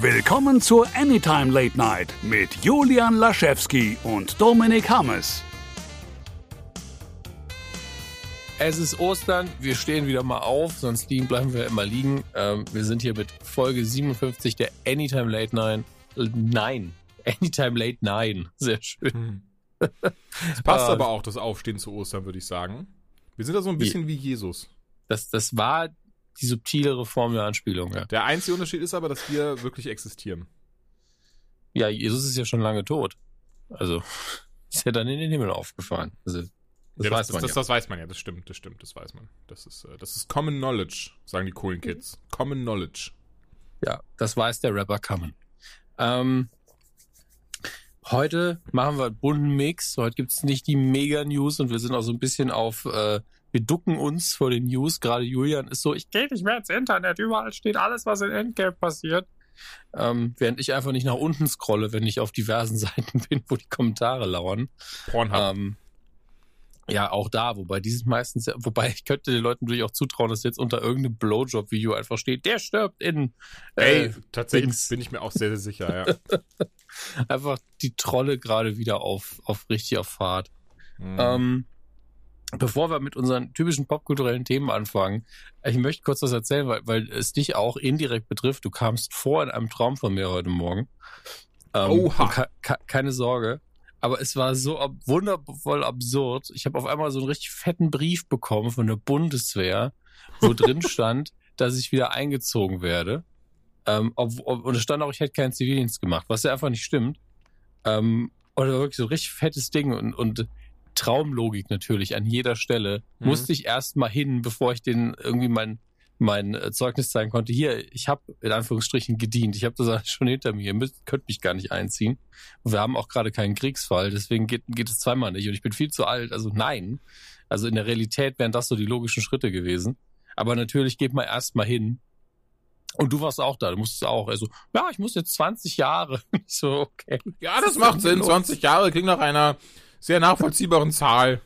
Willkommen zur Anytime Late Night mit Julian Laschewski und Dominik Hammes. Es ist Ostern, wir stehen wieder mal auf, sonst liegen, bleiben wir immer liegen. Ähm, wir sind hier mit Folge 57 der Anytime Late Night. Nein, Anytime Late Nine. Sehr schön. Es passt aber auch das Aufstehen zu Ostern, würde ich sagen. Wir sind da so ein bisschen wie Jesus. Das, das war die subtilere Form der Anspielung, ja. Der einzige Unterschied ist aber, dass wir wirklich existieren. Ja, Jesus ist ja schon lange tot. Also ist ja dann in den Himmel aufgefahren. Also, das, ja, weiß das, man das, ja. das weiß man ja, das stimmt, das stimmt, das weiß man. Das ist, äh, das ist Common Knowledge, sagen die coolen Kids. Common Knowledge. Ja, das weiß der Rapper Common. Ähm, heute machen wir einen bunten Mix. Heute gibt's nicht die Mega-News und wir sind auch so ein bisschen auf, äh, wir ducken uns vor den News. Gerade Julian ist so, ich gehe nicht mehr ins Internet, überall steht alles, was in Endgame passiert. Ähm, während ich einfach nicht nach unten scrolle, wenn ich auf diversen Seiten bin, wo die Kommentare lauern. Pornhub. Ähm, ja, auch da, wobei dieses meistens, wobei ich könnte den Leuten natürlich auch zutrauen, dass jetzt unter irgendeinem Blowjob-Video einfach steht, der stirbt in. Ey, äh, tatsächlich Dings. bin ich mir auch sehr, sehr sicher, ja. einfach die Trolle gerade wieder auf, auf richtig auf Fahrt. Mhm. Ähm, bevor wir mit unseren typischen popkulturellen Themen anfangen, ich möchte kurz was erzählen, weil, weil es dich auch indirekt betrifft. Du kamst vor in einem Traum von mir heute Morgen. Ähm, Oha. keine Sorge. Aber es war so ab wundervoll absurd. Ich habe auf einmal so einen richtig fetten Brief bekommen von der Bundeswehr, wo drin stand, dass ich wieder eingezogen werde. Ähm, ob, ob, und es stand auch, ich hätte keinen Zivildienst gemacht, was ja einfach nicht stimmt. Ähm, und das war wirklich so ein richtig fettes Ding und, und Traumlogik natürlich an jeder Stelle. Mhm. Musste ich erst mal hin, bevor ich den irgendwie mein, mein äh, Zeugnis zeigen konnte. Hier, ich habe in Anführungsstrichen gedient. Ich habe das alles schon hinter mir. Ihr müsst, könnt mich gar nicht einziehen. Wir haben auch gerade keinen Kriegsfall, deswegen geht, geht es zweimal nicht. Und ich bin viel zu alt. Also nein. Also in der Realität wären das so die logischen Schritte gewesen. Aber natürlich geht man erst mal hin. Und du warst auch da, du musstest auch. Also, ja, ich muss jetzt 20 Jahre. So, okay. ja, das macht Sinn. 20 Jahre klingt nach einer sehr nachvollziehbaren Zahl.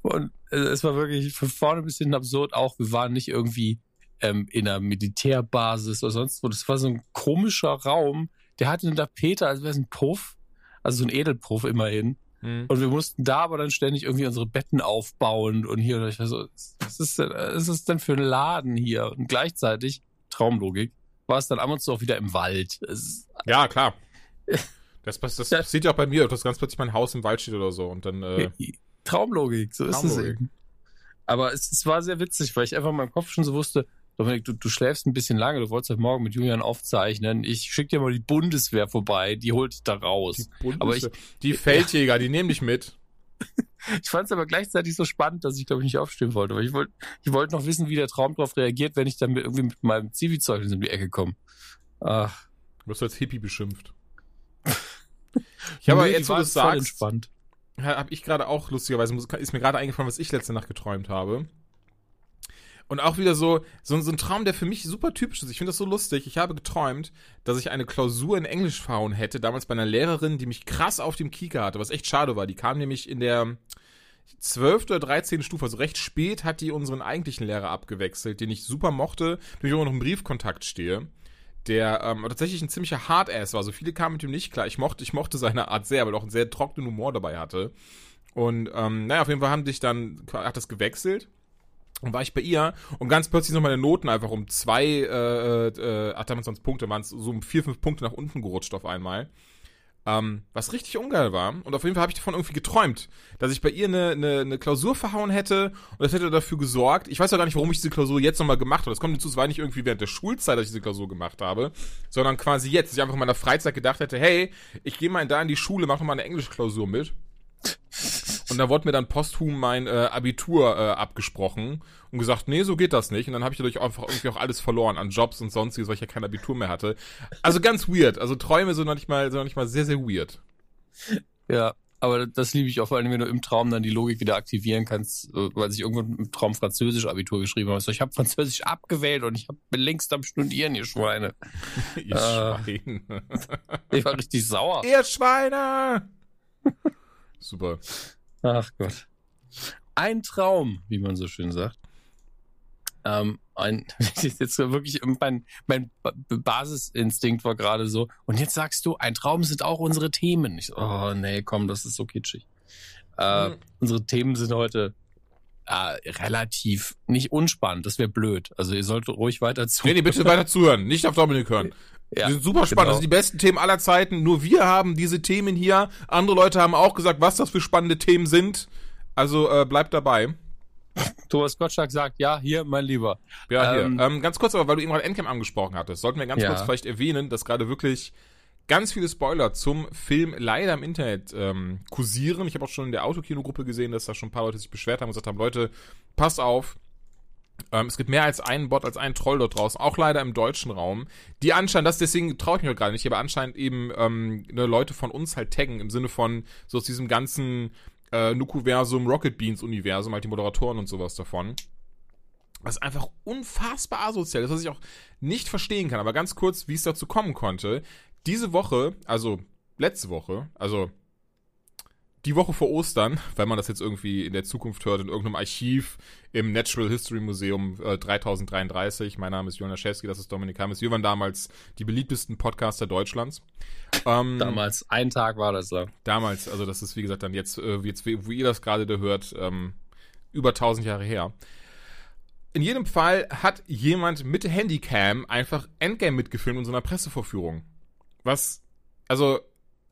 Und äh, es war wirklich von vorne bis hinten absurd. Auch wir waren nicht irgendwie ähm, in einer Militärbasis oder sonst wo. Das war so ein komischer Raum. Der hatte einen Tapeter, als wäre es ein Puff. Also so ein Edelpuff immerhin. Mhm. Und wir mussten da aber dann ständig irgendwie unsere Betten aufbauen und hier. Und ich war so, was ist denn, was ist denn für ein Laden hier? Und gleichzeitig, Traumlogik, war es dann ab und zu auch wieder im Wald. Es ist, Ja, klar. Das, pass- das Ja. passiert ja auch bei mir, dass ganz plötzlich mein Haus im Wald steht oder so. Und dann, äh, Traumlogik, so ist es Traumlogik. eben. Aber es, es war sehr witzig, weil ich einfach in meinem Kopf schon so wusste, Dominik, du, du schläfst ein bisschen lange, du wolltest heute Morgen mit Julian aufzeichnen. Ich schick dir mal die Bundeswehr vorbei, die holt dich da raus. Bundeswehr- Aber ich- die Feldjäger, die nehmen dich mit. Ich fand es aber gleichzeitig so spannend, dass ich, glaube ich, nicht aufstehen wollte. Weil ich wollte ich wollte noch wissen, wie der Traum darauf reagiert, wenn ich dann mit, irgendwie mit meinem Zivilzeugnis um die Ecke komme. Ach, Du wirst als Hippie beschimpft. Ich habe jetzt, wo du es sagst, entspannt. habe ich gerade auch lustigerweise, ist mir gerade eingefallen, was ich letzte Nacht geträumt habe. Und auch wieder so, so, so ein Traum, der für mich super typisch ist. Ich finde das so lustig. Ich habe geträumt, dass ich eine Klausur in Englisch verhauen hätte, damals bei einer Lehrerin, die mich krass auf dem Kieker hatte, was echt schade war. Die kam nämlich in der 12. oder 13. Stufe, also recht spät, hat die unseren eigentlichen Lehrer abgewechselt, den ich super mochte, mit dem ich immer noch im Briefkontakt stehe. Der ähm, tatsächlich ein ziemlicher Hardass war. So viele kamen mit ihm nicht klar. Ich mochte, ich mochte seine Art sehr, weil er auch einen sehr trockenen Humor dabei hatte. Und ähm, naja, auf jeden Fall haben sich dann, hat das gewechselt. Und war ich bei ihr und ganz plötzlich sind meine Noten einfach um zwei, äh, äh, ach, damals waren es Punkte, waren es so um vier, fünf Punkte nach unten gerutscht auf einmal. Ähm, was richtig ungeil war. Und auf jeden Fall habe ich davon irgendwie geträumt, dass ich bei ihr eine, eine, eine Klausur verhauen hätte und das hätte dafür gesorgt. Ich weiß ja gar nicht, warum ich diese Klausur jetzt nochmal gemacht habe. Das kommt hinzu, es war nicht irgendwie während der Schulzeit, dass ich diese Klausur gemacht habe, sondern quasi jetzt, dass ich einfach in meiner Freizeit gedacht hätte, hey, ich gehe mal da in die Schule, mach noch mal eine Englischklausur mit. Und da wurde mir dann posthum mein äh, Abitur äh, abgesprochen und gesagt, nee, so geht das nicht. Und dann habe ich dadurch einfach irgendwie auch alles verloren an Jobs und sonstiges, weil ich ja kein Abitur mehr hatte. Also ganz weird. Also Träume sind noch nicht mal, sind noch nicht mal sehr, sehr weird. Ja, aber das liebe ich auch, vor allem, wenn du im Traum dann die Logik wieder aktivieren kannst, weil ich irgendwann im Traum Französisch Abitur geschrieben habe. So, ich habe Französisch abgewählt und ich hab, bin längst am Studieren, ihr Schweine. Ihr Äh. Schwein. Ich war richtig sauer. Ihr Schweine! Super. Ach Gott. Ein Traum, wie man so schön sagt. Ähm, ein, jetzt wirklich mein, mein Basisinstinkt war gerade so. Und jetzt sagst du, ein Traum sind auch unsere Themen. Ich so, oh nee, komm, das ist so kitschig. Äh, mhm. Unsere Themen sind heute äh, relativ nicht unspannend. Das wäre blöd. Also ihr solltet ruhig weiter zuhören. Nee, nee, bitte weiter zuhören. Nicht auf Dominik hören. Ja, die sind super spannend. Genau. Das sind die besten Themen aller Zeiten. Nur wir haben diese Themen hier. Andere Leute haben auch gesagt, was das für spannende Themen sind. Also äh, bleibt dabei. Thomas Gottschalk sagt, ja, hier, mein Lieber. Ja, hier. Ähm, ähm, ganz kurz, aber weil du eben gerade Endcam angesprochen hattest, sollten wir ganz ja. kurz vielleicht erwähnen, dass gerade wirklich ganz viele Spoiler zum Film leider im Internet ähm, kursieren. Ich habe auch schon in der Autokino-Gruppe gesehen, dass da schon ein paar Leute sich beschwert haben und gesagt haben, Leute, passt auf, ähm, es gibt mehr als einen Bot, als einen Troll dort draußen, auch leider im deutschen Raum, die anscheinend, das deswegen traue ich mich gerade nicht, aber anscheinend eben ähm, ne, Leute von uns halt taggen, im Sinne von so aus diesem ganzen äh, Nukuversum, Rocket Beans Universum, halt die Moderatoren und sowas davon. Was einfach unfassbar asozial ist, was ich auch nicht verstehen kann. Aber ganz kurz, wie es dazu kommen konnte. Diese Woche, also letzte Woche, also die Woche vor Ostern, weil man das jetzt irgendwie in der Zukunft hört, in irgendeinem Archiv im Natural History Museum äh, 3033. Mein Name ist Jonas Schewski, das ist Dominik Hammes. Wir waren damals die beliebtesten Podcaster Deutschlands. Ähm, damals, ein Tag war das da. Damals, also das ist wie gesagt dann jetzt, äh, jetzt wo ihr das gerade da hört, ähm, über 1000 Jahre her. In jedem Fall hat jemand mit Handycam einfach Endgame mitgefilmt in so einer Pressevorführung. Was, also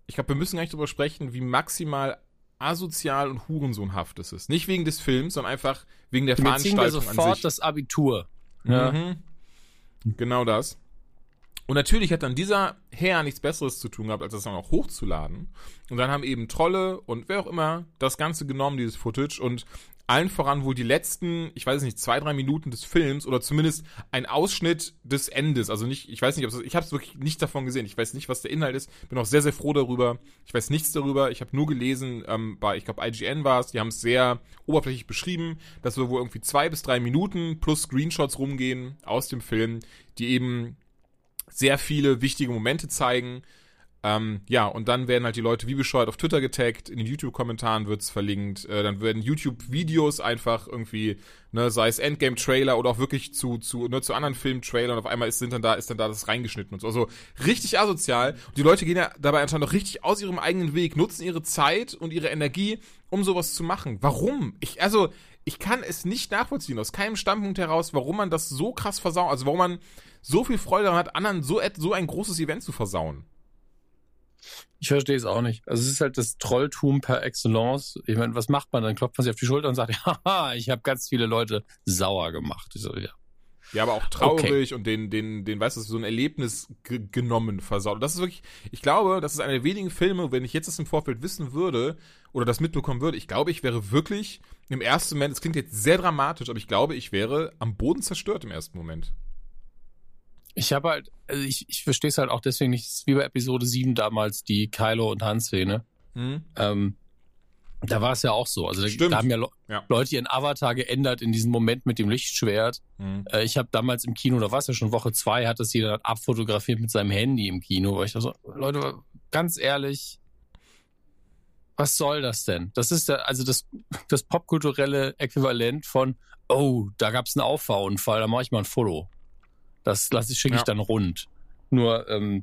ich glaube, wir müssen gar nicht drüber sprechen, wie maximal asozial und hurensohnhaft es ist. Nicht wegen des Films, sondern einfach wegen der wir Veranstaltung wir sofort an sich. das Abitur. Ja. Mhm. Genau das. Und natürlich hat dann dieser Herr nichts Besseres zu tun gehabt, als das dann auch hochzuladen. Und dann haben eben Trolle und wer auch immer das Ganze genommen, dieses Footage, und allen voran wohl die letzten, ich weiß nicht, zwei, drei Minuten des Films oder zumindest ein Ausschnitt des Endes. Also nicht, ich weiß nicht, ob ich habe es wirklich nicht davon gesehen. Ich weiß nicht, was der Inhalt ist. Bin auch sehr, sehr froh darüber. Ich weiß nichts darüber. Ich habe nur gelesen, ähm, bei, ich glaube, IGN war es, die haben es sehr oberflächlich beschrieben, dass wir wohl irgendwie zwei bis drei Minuten plus Screenshots rumgehen aus dem Film, die eben sehr viele wichtige Momente zeigen ähm, ja, und dann werden halt die Leute wie bescheuert auf Twitter getaggt, in den YouTube-Kommentaren wird's verlinkt, äh, dann werden YouTube-Videos einfach irgendwie, ne, sei es Endgame-Trailer oder auch wirklich zu, zu, ne, zu anderen Film-Trailern, auf einmal ist, sind dann da, ist dann da das reingeschnitten und so. Also richtig asozial. Und die Leute gehen ja dabei anscheinend auch richtig aus ihrem eigenen Weg, nutzen ihre Zeit und ihre Energie, um sowas zu machen. Warum? Ich, also, ich kann es nicht nachvollziehen, aus keinem Standpunkt heraus, warum man das so krass versaut, also warum man so viel Freude daran hat, anderen so, so ein großes Event zu versauen. Ich verstehe es auch nicht. Also es ist halt das Trolltum per Excellence. Ich meine, was macht man? Dann klopft man sich auf die Schulter und sagt, haha, ich habe ganz viele Leute sauer gemacht. Ich so, ja. Ja, aber auch traurig okay. und den, den, den, weißt du, so ein Erlebnis genommen, versaut. Und das ist wirklich, ich glaube, das ist einer der wenigen Filme, wenn ich jetzt das im Vorfeld wissen würde oder das mitbekommen würde, ich glaube, ich wäre wirklich im ersten Moment, es klingt jetzt sehr dramatisch, aber ich glaube, ich wäre am Boden zerstört im ersten Moment. Ich habe halt, also ich, ich verstehe es halt auch deswegen nicht, wie bei Episode 7 damals, die Kylo und Han-Szene. Mhm. Ähm, da war es ja auch so. Also da, da haben ja, ja, Leute ihren Avatar geändert in diesem Moment mit dem Lichtschwert. Mhm. Äh, ich habe damals im Kino, da war es ja schon Woche zwei, hat das jeder abfotografiert mit seinem Handy im Kino. Weil ich da so, Leute, ganz ehrlich, was soll das denn? Das ist ja, also das, das popkulturelle Äquivalent von, oh, da gab es einen Auffahrunfall, da mache ich mal ein Foto. Das lasse ich, schicke ich dann rund. Nur, ähm,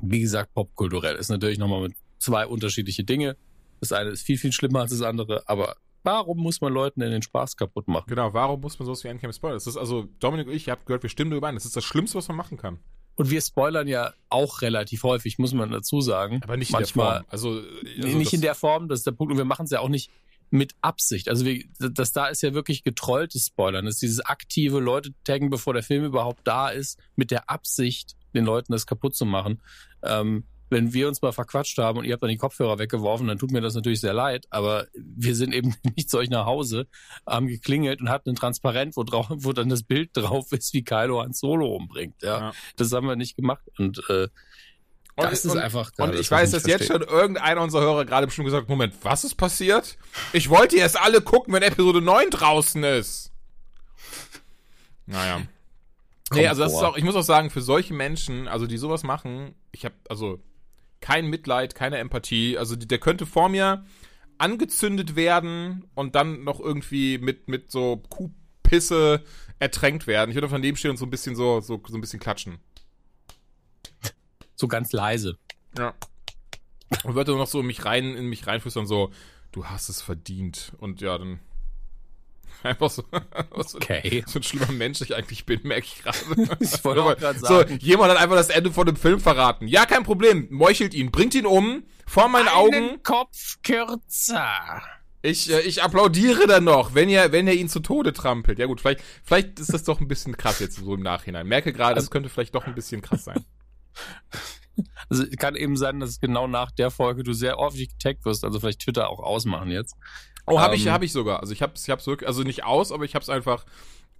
wie gesagt, popkulturell ist natürlich nochmal mit zwei unterschiedliche Dinge. Das eine ist viel, viel schlimmer als das andere, aber warum muss man Leuten denn den Spaß kaputt machen? Genau, warum muss man sowas wie Endcam spoilern? Das ist also, Dominik und ich, ihr habt gehört, wir stimmen darüber ein. Das ist das Schlimmste, was man machen kann. Und wir spoilern ja auch relativ häufig, muss man dazu sagen. Aber nicht Manchmal, in der Form. Also, also nicht in der Form, das ist der Punkt. Und wir machen es ja auch nicht mit Absicht. Also wir, das da ist ja wirklich getrolltes Spoilern. Das ist dieses aktive Leute taggen, bevor der Film überhaupt da ist, mit der Absicht, den Leuten das kaputt zu machen. Ähm, wenn wir uns mal verquatscht haben und ihr habt dann die Kopfhörer weggeworfen, dann tut mir das natürlich sehr leid, aber wir sind eben nicht zu euch nach Hause, haben geklingelt und hatten ein Transparent, wo, drauf, wo dann das Bild drauf ist, wie Kylo Han Solo umbringt. Ja, ja. Das haben wir nicht gemacht und äh, und, das ist und, einfach. Und das ich weiß, dass jetzt schon irgendeiner unserer Hörer gerade bestimmt gesagt Moment, was ist passiert? Ich wollte erst alle gucken, wenn Episode 9 draußen ist. Naja. nee, also das vor. ist auch, ich muss auch sagen, für solche Menschen, also die sowas machen, ich habe also kein Mitleid, keine Empathie. Also der könnte vor mir angezündet werden und dann noch irgendwie mit, mit so Pisse ertränkt werden. Ich würde von neben stehen und so ein bisschen so, so, so ein bisschen klatschen. So ganz leise. Ja. Und würde noch so in mich rein, in mich reinflüstern, so, du hast es verdient. Und ja, dann einfach so, so, Okay. so ein schlimmer Mensch ich eigentlich bin, merke ich gerade. Ich wollte auch gerade So, sagen. jemand hat einfach das Ende von dem Film verraten. Ja, kein Problem. Meuchelt ihn, bringt ihn um, vor meinen Augen. Einen Kopf kürzer. Ich, äh, ich applaudiere dann noch, wenn ihr, wenn ihr ihn zu Tode trampelt. Ja gut, vielleicht, vielleicht ist das doch ein bisschen krass jetzt so im Nachhinein. Merke gerade, das könnte vielleicht doch ein bisschen krass sein. Also kann eben sein, dass genau nach der Folge du sehr oft getaggt wirst. Also vielleicht Twitter auch ausmachen jetzt. Oh, habe ich, Ähm. habe ich sogar. Also ich habe, ich hab's wirklich, also nicht aus, aber ich habe es einfach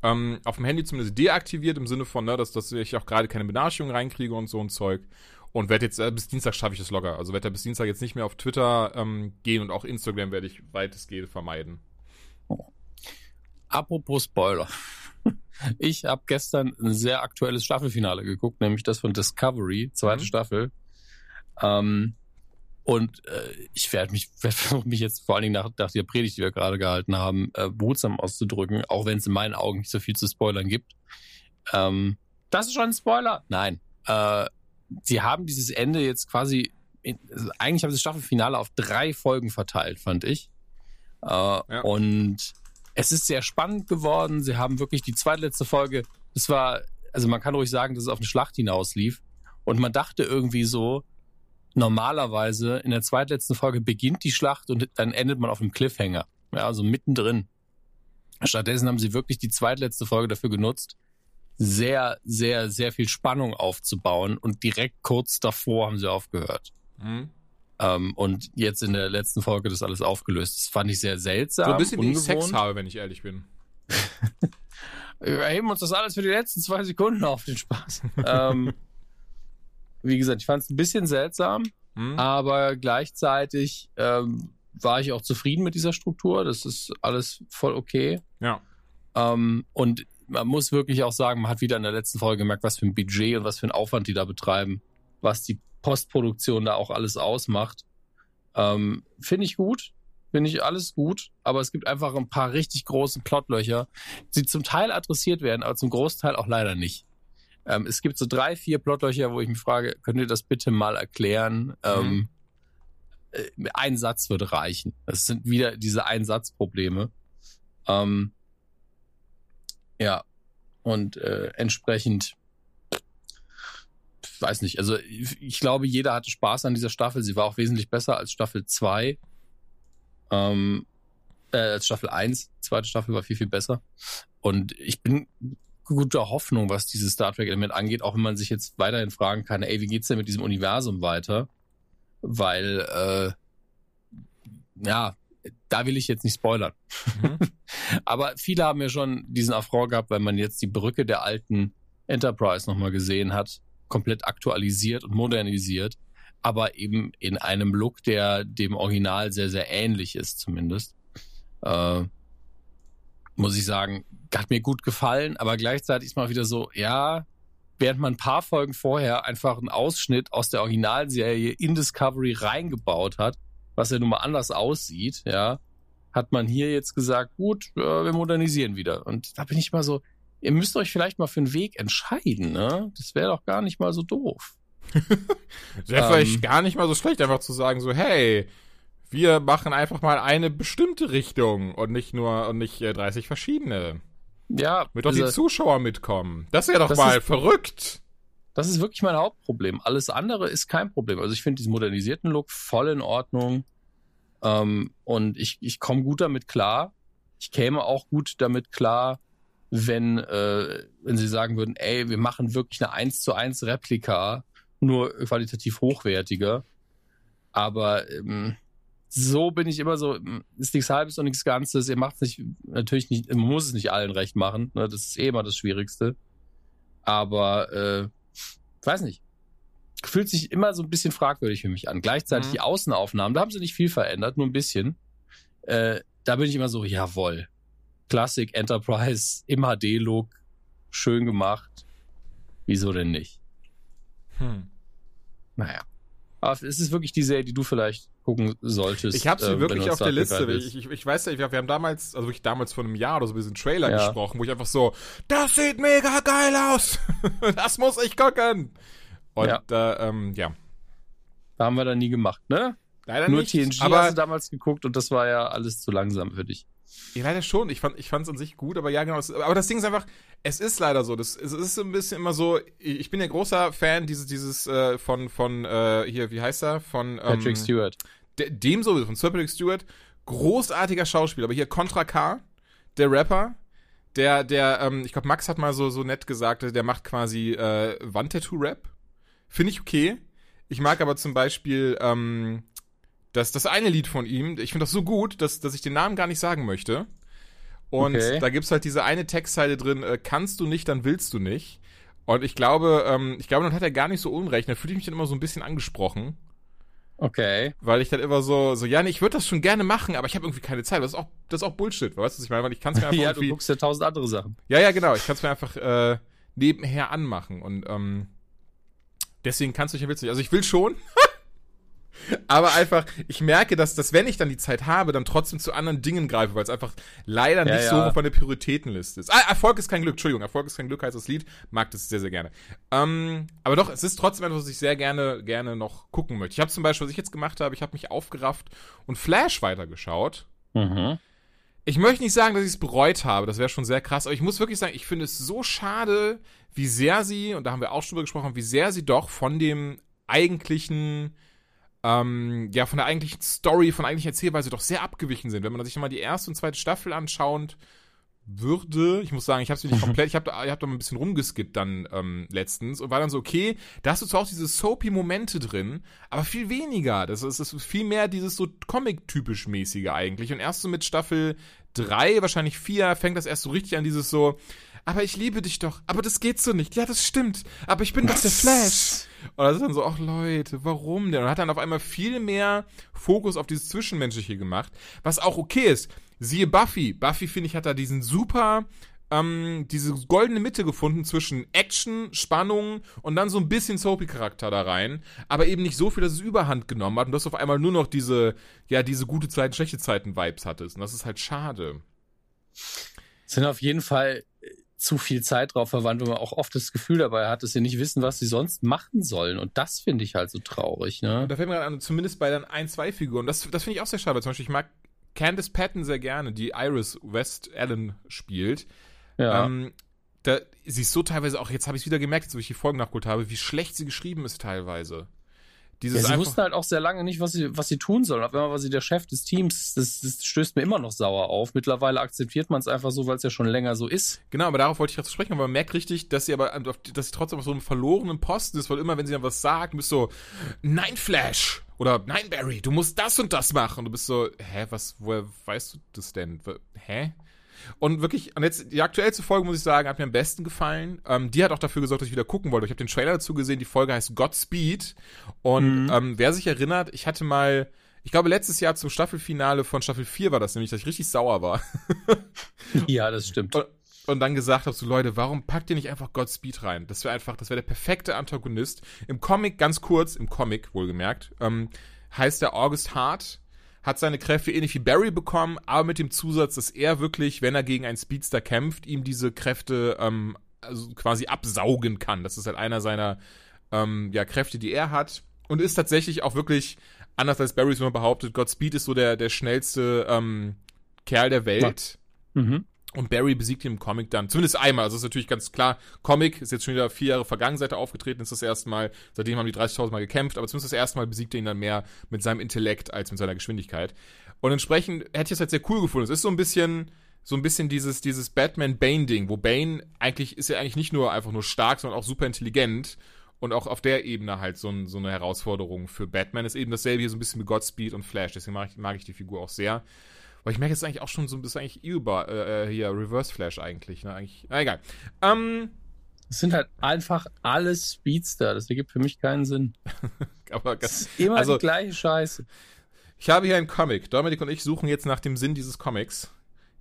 ähm, auf dem Handy zumindest deaktiviert im Sinne von, ne, dass, dass ich auch gerade keine Benachrichtigungen reinkriege und so ein Zeug. Und werde jetzt, äh, bis Dienstag schaffe ich das locker. Also werde bis Dienstag jetzt nicht mehr auf Twitter ähm, gehen und auch Instagram werde ich weitestgehend vermeiden. Apropos Spoiler. Ich habe gestern ein sehr aktuelles Staffelfinale geguckt, nämlich das von Discovery, zweite Mhm. Staffel. Ähm, und äh, ich werde mich werd versuchen, mich jetzt vor allen Dingen nach, nach der Predigt, die wir gerade gehalten haben, äh, behutsam auszudrücken, auch wenn es in meinen Augen nicht so viel zu spoilern gibt. Ähm, das ist schon ein Spoiler? Nein. Äh, sie haben dieses Ende jetzt quasi, in, also eigentlich haben sie das Staffelfinale auf drei Folgen verteilt, fand ich. Äh, Und es ist sehr spannend geworden. Sie haben wirklich die zweitletzte Folge, das war, also man kann ruhig sagen, dass es auf eine Schlacht hinauslief. Und man dachte irgendwie so, normalerweise in der zweitletzten Folge beginnt die Schlacht und dann endet man auf einem Cliffhanger. Ja, also mittendrin. Stattdessen haben sie wirklich die zweitletzte Folge dafür genutzt, sehr, sehr, sehr viel Spannung aufzubauen und direkt kurz davor haben sie aufgehört. Mhm. Ähm, und jetzt in der letzten Folge das alles aufgelöst. Das fand ich sehr seltsam. So ein bisschen wie ich ungewohnt. Sex habe, wenn ich ehrlich bin. Wir heben uns das alles für die letzten zwei Sekunden auf, den Spaß. ähm, wie gesagt, ich fand es ein bisschen seltsam, Mhm. aber gleichzeitig ähm, war ich auch zufrieden mit dieser Struktur. Das ist alles voll okay. Ja. Ähm, und man muss wirklich auch sagen, man hat wieder in der letzten Folge gemerkt, was für ein Budget und was für ein Aufwand die da betreiben, was die Postproduktion da auch alles ausmacht. Ähm, Finde ich gut. Finde ich alles gut, aber es gibt einfach ein paar richtig große Plotlöcher, die zum Teil adressiert werden, aber zum Großteil auch leider nicht. Ähm, es gibt so drei, vier Plotlöcher, wo ich mich frage, könnt ihr das bitte mal erklären? Ähm, äh, ein Satz würde reichen. Das sind wieder diese Einsatzprobleme. Ähm, ja, und äh, entsprechend, weiß nicht, also ich, glaube, jeder hatte Spaß an dieser Staffel. Sie war auch wesentlich besser als Staffel 2. Ähm, äh, als Staffel 1. Zweite Staffel war viel, viel besser. Und ich bin guter Hoffnung, was dieses Star Trek-Element angeht, auch wenn man sich jetzt weiterhin fragen kann, ey, wie geht's denn mit diesem Universum weiter? Weil, äh, ja, da will ich jetzt nicht spoilern. Mhm. Aber viele haben ja schon diesen Affront gehabt, weil man jetzt die Brücke der alten Enterprise nochmal gesehen hat, komplett aktualisiert und modernisiert, aber eben in einem Look, der dem Original sehr, sehr ähnlich ist zumindest. Äh, muss ich sagen, hat mir gut gefallen, aber gleichzeitig ist mal wieder so, ja, während man ein paar Folgen vorher einfach einen Ausschnitt aus der Originalserie in Discovery reingebaut hat, was ja nun mal anders aussieht, ja, hat man hier jetzt gesagt, gut, äh, wir modernisieren wieder. Und da bin ich mal so, ihr müsst euch vielleicht mal für einen Weg entscheiden, ne? Das wäre doch gar nicht mal so doof. Wäre Ähm. vielleicht gar nicht mal so schlecht, einfach zu sagen, so, hey, wir machen einfach mal eine bestimmte Richtung und nicht nur und nicht äh, 30 verschiedene. Ja, Damit doch die also, Zuschauer mitkommen. Das wäre doch Das mal ist- verrückt. das ist wirklich mein Hauptproblem. Alles andere ist kein Problem. Also ich finde diesen modernisierten Look voll in Ordnung. Ähm, und ich, ich komme gut damit klar. Ich käme auch gut damit klar, wenn, äh, wenn sie sagen würden, ey, wir machen wirklich eine 1 zu 1 Replika, nur qualitativ hochwertiger. Aber ähm, so bin ich immer so, ähm, ist nichts Halbes und nichts Ganzes. Ihr macht es nicht, natürlich nicht, man muss es nicht allen recht machen. Ne? Das ist eh immer das Schwierigste. Aber äh, weiß nicht. Fühlt sich immer so ein bisschen fragwürdig für mich an. Gleichzeitig Mhm. die Außenaufnahmen, da haben sie nicht viel verändert, nur ein bisschen. Äh, da bin ich immer so, jawohl. Classic Enterprise im HD-Look, schön gemacht. Wieso denn nicht? Hm. Naja. Aber es ist wirklich die Serie, die du vielleicht gucken solltest. Ich habe sie äh, wenn wirklich auf der Liste. Ich, ich, ich weiß ja, wir wir haben damals, also wirklich damals vor einem Jahr oder so, diesen Trailer Ja. gesprochen, wo ich einfach so, das sieht mega geil aus. das muss ich gucken. Und Ja. ja, ähm, ja. Da haben wir dann nie gemacht, ne? Leider Nur nicht. TNG hast aber du damals geguckt und das war ja alles zu langsam für dich. Ja, leider schon. Ich fand, ich fand's an sich gut, aber ja, genau. Es, aber das Ding ist einfach, es ist leider so. Das, es ist so ein bisschen immer so. Ich ich bin ja großer Fan dieses, dieses äh, von, von äh, hier, wie heißt er? Von ähm, Patrick Stewart. de- dem sowieso, von Sir Patrick Stewart, großartiger Schauspieler. Aber hier Contra K, der Rapper, der, der, ähm, ich glaube, Max hat mal so, so nett gesagt, der macht quasi äh, Wandtattoo-Rap. Finde ich okay. Ich mag aber zum Beispiel ähm, das, das eine Lied von ihm, ich finde das so gut, dass, dass ich den Namen gar nicht sagen möchte. Und Okay. da gibt's halt diese eine Textzeile drin, äh, kannst du nicht, dann willst du nicht. Und ich glaube, ähm, ich glaube, dann hat er gar nicht so unrecht. Da fühle ich mich dann immer so ein bisschen angesprochen. Okay. Weil ich dann immer so, so ja, nee, ich würde das schon gerne machen, aber ich habe irgendwie keine Zeit. Das ist auch, das ist auch Bullshit, weißt du, was ich meine? Weil ich kann es mir einfach Ja, du irgendwie, guckst ja tausend andere Sachen. ja, ja, genau, ich kann es mir einfach äh, nebenher anmachen und ähm, deswegen kannst du nicht, willst du nicht. Also ich will schon, aber einfach, ich merke, dass, dass wenn ich dann die Zeit habe, dann trotzdem zu anderen Dingen greife, weil es einfach leider Ja, nicht ja. so auf meiner Prioritätenliste ist. Ah, Erfolg ist kein Glück, Entschuldigung, Erfolg ist kein Glück heißt das Lied, mag das sehr, sehr gerne. Ähm, aber doch, es ist trotzdem etwas, was ich sehr gerne, gerne noch gucken möchte. Ich habe zum Beispiel, was ich jetzt gemacht habe, ich habe mich aufgerafft und Flash weitergeschaut. Mhm. Ich möchte nicht sagen, dass ich es bereut habe, das wäre schon sehr krass, aber ich muss wirklich sagen, ich finde es so schade, wie sehr sie, und da haben wir auch schon drüber gesprochen, wie sehr sie doch von dem eigentlichen, ähm, ja, von der eigentlichen Story, von der eigentlichen Erzählweise doch sehr abgewichen sind. Wenn man sich nochmal die erste und zweite Staffel anschaut würde, ich muss sagen, ich habe sie nicht komplett, ich habe ich hab da mal ein bisschen rumgeskippt dann ähm, letztens und war dann so, okay, da hast du zwar auch diese soapy Momente drin, aber viel weniger. Das ist, das ist viel mehr dieses so Comic-typisch mäßige eigentlich. Und erst so mit Staffel drei, wahrscheinlich vier, fängt das erst so richtig an, dieses so, aber ich liebe dich doch, aber das geht so nicht. Ja, das stimmt, aber ich bin doch der Flash. Und das ist dann so, ach Leute, warum denn? Und hat dann auf einmal viel mehr Fokus auf dieses Zwischenmenschliche gemacht, was auch okay ist. Siehe Buffy. Buffy, finde ich, hat da diesen super, ähm, diese goldene Mitte gefunden zwischen Action, Spannung und dann so ein bisschen Soapy-Charakter da rein. Aber eben nicht so viel, dass es Überhand genommen hat und dass du auf einmal nur noch diese, ja, diese gute Zeiten, schlechte Zeiten-Vibes hattest. Und das ist halt schade. Sind auf jeden Fall äh, zu viel Zeit drauf verwandt, wo man auch oft das Gefühl dabei hat, dass sie nicht wissen, was sie sonst machen sollen. Und das finde ich halt so traurig, ne? da fällt mir gerade an, zumindest bei dann ein, zwei Figuren. Das, das finde ich auch sehr schade. Zum Beispiel, ich mag Candice Patton sehr gerne, die Iris West Allen spielt. Ja. Ähm, da, sie ist so teilweise auch, jetzt habe ich es wieder gemerkt, jetzt wo ich die Folgen nachgeholt habe, wie schlecht sie geschrieben ist teilweise. Dieses ja, sie wussten halt auch sehr lange nicht, was sie, was sie tun sollen. Auf einmal war sie der Chef des Teams. Das, das stößt mir immer noch sauer auf. Mittlerweile akzeptiert man es einfach so, weil es ja schon länger so ist. Genau, aber darauf wollte ich gerade zu sprechen, aber man merkt richtig, dass sie aber, auf- dass sie trotzdem auf so einem verlorenen Posten ist, weil immer, wenn sie dann was sagt, bist du so, nein, Flash! Oder nein, Barry, du musst das und das machen. Und du bist so, hä, was, woher weißt du das denn? Hä? Und wirklich, und jetzt die aktuellste Folge, muss ich sagen, hat mir am besten gefallen. Ähm, die hat auch dafür gesorgt, dass ich wieder gucken wollte. Ich habe den Trailer dazu gesehen, die Folge heißt Godspeed. Und Mhm. ähm, wer sich erinnert, ich hatte mal, ich glaube, letztes Jahr zum Staffelfinale von Staffel 4 war das nämlich, dass ich richtig sauer war. Ja, das stimmt. Und, und dann gesagt habe, so Leute, warum packt ihr nicht einfach Godspeed rein? Das wäre einfach, das wäre der perfekte Antagonist. Im Comic, ganz kurz, im Comic wohlgemerkt, ähm, heißt der August Hart, hat seine Kräfte ähnlich wie Barry bekommen, aber mit dem Zusatz, dass er wirklich, wenn er gegen einen Speedster kämpft, ihm diese Kräfte ähm, also quasi absaugen kann. Das ist halt einer seiner ähm, ja, Kräfte, die er hat. Und ist tatsächlich auch wirklich, anders als Barry es immer behauptet, Godspeed ist so der, der schnellste ähm, Kerl der Welt. Mhm. Und Barry besiegt ihn im Comic dann, zumindest einmal. Also ist natürlich ganz klar, Comic ist jetzt schon wieder vier Jahre vergangen, seit er aufgetreten ist das erste Mal. Seitdem haben die 30.000 Mal gekämpft, aber zumindest das erste Mal besiegt er ihn dann mehr mit seinem Intellekt als mit seiner Geschwindigkeit. Und entsprechend hätte ich es halt sehr cool gefunden. Es ist so ein bisschen, so ein bisschen dieses, dieses Batman-Bane-Ding, wo Bane eigentlich, ist ja eigentlich nicht nur einfach nur stark, sondern auch super intelligent. Und auch auf der Ebene halt so, ein, so eine Herausforderung für Batman ist eben dasselbe hier so ein bisschen mit Godspeed und Flash. Deswegen mag ich, mag ich die Figur auch sehr. Aber ich merke jetzt eigentlich auch schon so ein bisschen eigentlich über äh, hier Reverse Flash eigentlich, ne? Eigentlich. Na egal. Ähm, Es sind halt einfach alles Speedster. Das ergibt für mich keinen Sinn. aber ganz, ist immer also- die gleiche Scheiße. ich habe hier einen Comic. Dominik und ich suchen jetzt nach dem Sinn dieses Comics.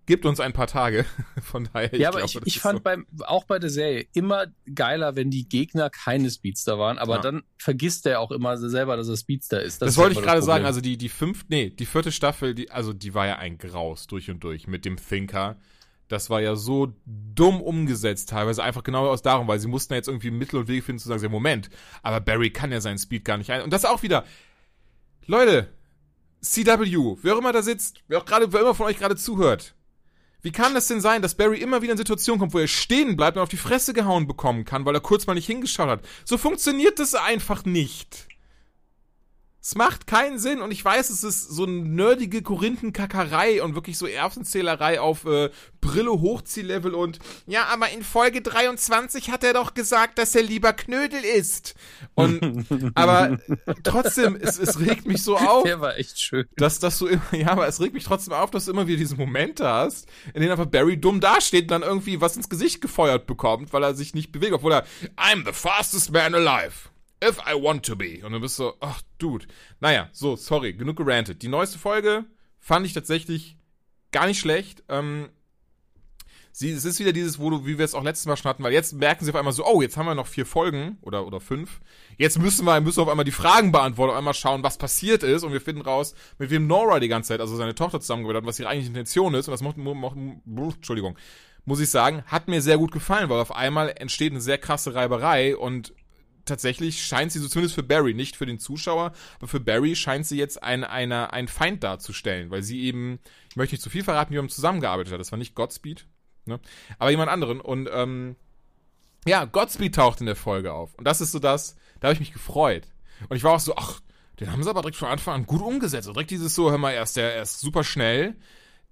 Gibt uns ein paar Tage. Von daher. ja, aber glaube, ich, ich fand so. beim, auch bei der Serie immer geiler, wenn die Gegner keine Speedster waren, aber ja. dann vergisst er auch immer selber, dass er Speedster ist. Das, das wollte ich gerade sagen, also die, die fünfte, nee, die vierte Staffel, die, also die war ja ein Graus durch und durch mit dem Thinker. Das war ja so dumm umgesetzt, teilweise einfach genau aus darum, weil sie mussten ja jetzt irgendwie Mittel und Wege finden zu sagen, Moment, aber Barry kann ja seinen Speed gar nicht ein. Und das auch wieder, Leute, CW, wer auch immer da sitzt, wer auch gerade, wer immer von euch gerade zuhört, wie kann das denn sein, dass Barry immer wieder in Situationen kommt, wo er stehen bleibt und auf die Fresse gehauen bekommen kann, weil er kurz mal nicht hingeschaut hat? So funktioniert das einfach nicht. Es macht keinen Sinn und ich weiß, es ist so eine nerdige Korinthenkackerei und wirklich so Erbsenzählerei auf äh, Brille Hochziehlevel und ja, aber in Folge 23 hat er doch gesagt, dass er lieber Knödel isst. Und aber trotzdem, es, es regt mich so auf. Der war echt schön. Dass das so immer, ja, aber es regt mich trotzdem auf, dass du immer wieder diese Momente hast, in denen einfach Barry dumm dasteht und dann irgendwie was ins Gesicht gefeuert bekommt, weil er sich nicht bewegt, obwohl er I'm the fastest man alive. If I want to be. Und du bist so, ach, Dude. Naja, so, sorry, genug gerantet. Die neueste Folge fand ich tatsächlich gar nicht schlecht. Ähm, sie, es ist wieder dieses, wo du, wie wir es auch letztes Mal schon hatten, weil jetzt merken sie auf einmal so, oh, jetzt haben wir noch vier Folgen oder, oder fünf. Jetzt müssen wir, müssen wir auf einmal die Fragen beantworten, auf einmal schauen, was passiert ist und wir finden raus, mit wem Nora die ganze Zeit, also seine Tochter zusammengearbeitet hat, was ihre eigentliche Intention ist und das macht, macht Entschuldigung, muss ich sagen, hat mir sehr gut gefallen, weil auf einmal entsteht eine sehr krasse Reiberei und tatsächlich scheint sie so zumindest für Barry, nicht für den Zuschauer, aber für Barry scheint sie jetzt ein, eine, ein Feind darzustellen, weil sie eben, ich möchte nicht zu viel verraten, wie man zusammengearbeitet hat. Das war nicht Godspeed, ne? aber jemand anderen. Und ähm, ja, Godspeed taucht in der Folge auf. Und das ist so das, da habe ich mich gefreut. Und ich war auch so, ach, den haben sie aber direkt von Anfang an gut umgesetzt. Und direkt dieses so, hör mal, er ist, der, er ist super schnell,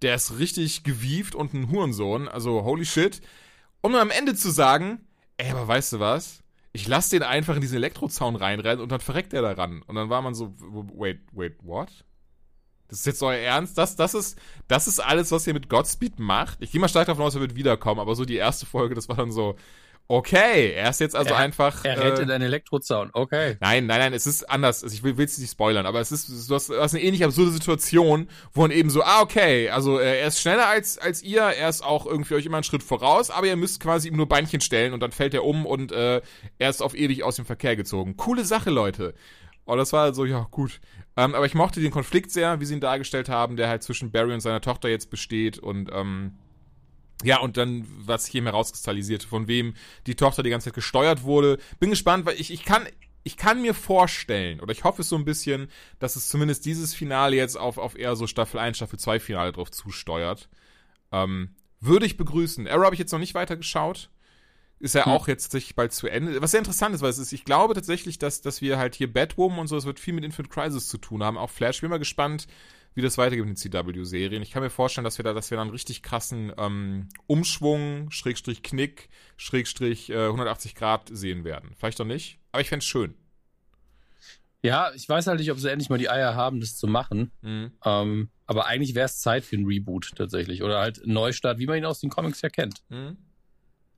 der ist richtig gewieft und ein Hurensohn, also holy shit. Um am Ende zu sagen, ey, aber weißt du was? Ich lasse den einfach in diesen Elektrozaun reinrennen und dann verreckt er daran. Und dann war man so, wait, wait, what? Das ist jetzt euer Ernst? Das, das, ist, das ist alles, was ihr mit Godspeed macht? Ich gehe mal stark davon aus, er wird wiederkommen, aber so die erste Folge, das war dann so, Okay, er ist jetzt also er, einfach. Er rettet äh, einen Elektrozaun, okay. Nein, nein, nein, es ist anders. Also ich will es nicht spoilern, aber es ist, du hast, du hast eine ähnlich absurde Situation, wo man eben so, ah, okay, also äh, er ist schneller als, als ihr, er ist auch irgendwie euch immer einen Schritt voraus, aber ihr müsst quasi ihm nur Beinchen stellen und dann fällt er um und äh, er ist auf ewig aus dem Verkehr gezogen. Coole Sache, Leute. Und das war so, ja, gut. Ähm, aber ich mochte den Konflikt sehr, wie sie ihn dargestellt haben, der halt zwischen Barry und seiner Tochter jetzt besteht und ähm, ja, und dann, was hier mehr rauskristallisiert, von wem die Tochter die ganze Zeit gesteuert wurde. Bin gespannt, weil ich, ich kann, ich kann mir vorstellen, oder ich hoffe es so ein bisschen, dass es zumindest dieses Finale jetzt auf, auf eher so Staffel 1, Staffel 2 Finale drauf zusteuert. Ähm, würde ich begrüßen. Arrow habe ich jetzt noch nicht weiter geschaut. Ist ja hm. auch jetzt sich bald zu Ende. Was sehr interessant ist, weil es ist, ich glaube tatsächlich, dass, dass wir halt hier Batwoman und so, das wird viel mit Infinite Crisis zu tun haben. Auch Flash. Bin mal gespannt, wie das weitergeht mit den CW-Serien. Ich kann mir vorstellen, dass wir da, dass wir da einen richtig krassen ähm, Umschwung, Schrägstrich Knick, Schrägstrich äh, 180 Grad sehen werden. Vielleicht doch nicht, aber ich fände es schön. Ja, ich weiß halt nicht, ob sie endlich mal die Eier haben, das zu machen. Mhm. Ähm, aber eigentlich wäre es Zeit für einen Reboot tatsächlich. Oder halt Neustart, wie man ihn aus den Comics ja kennt. Mhm.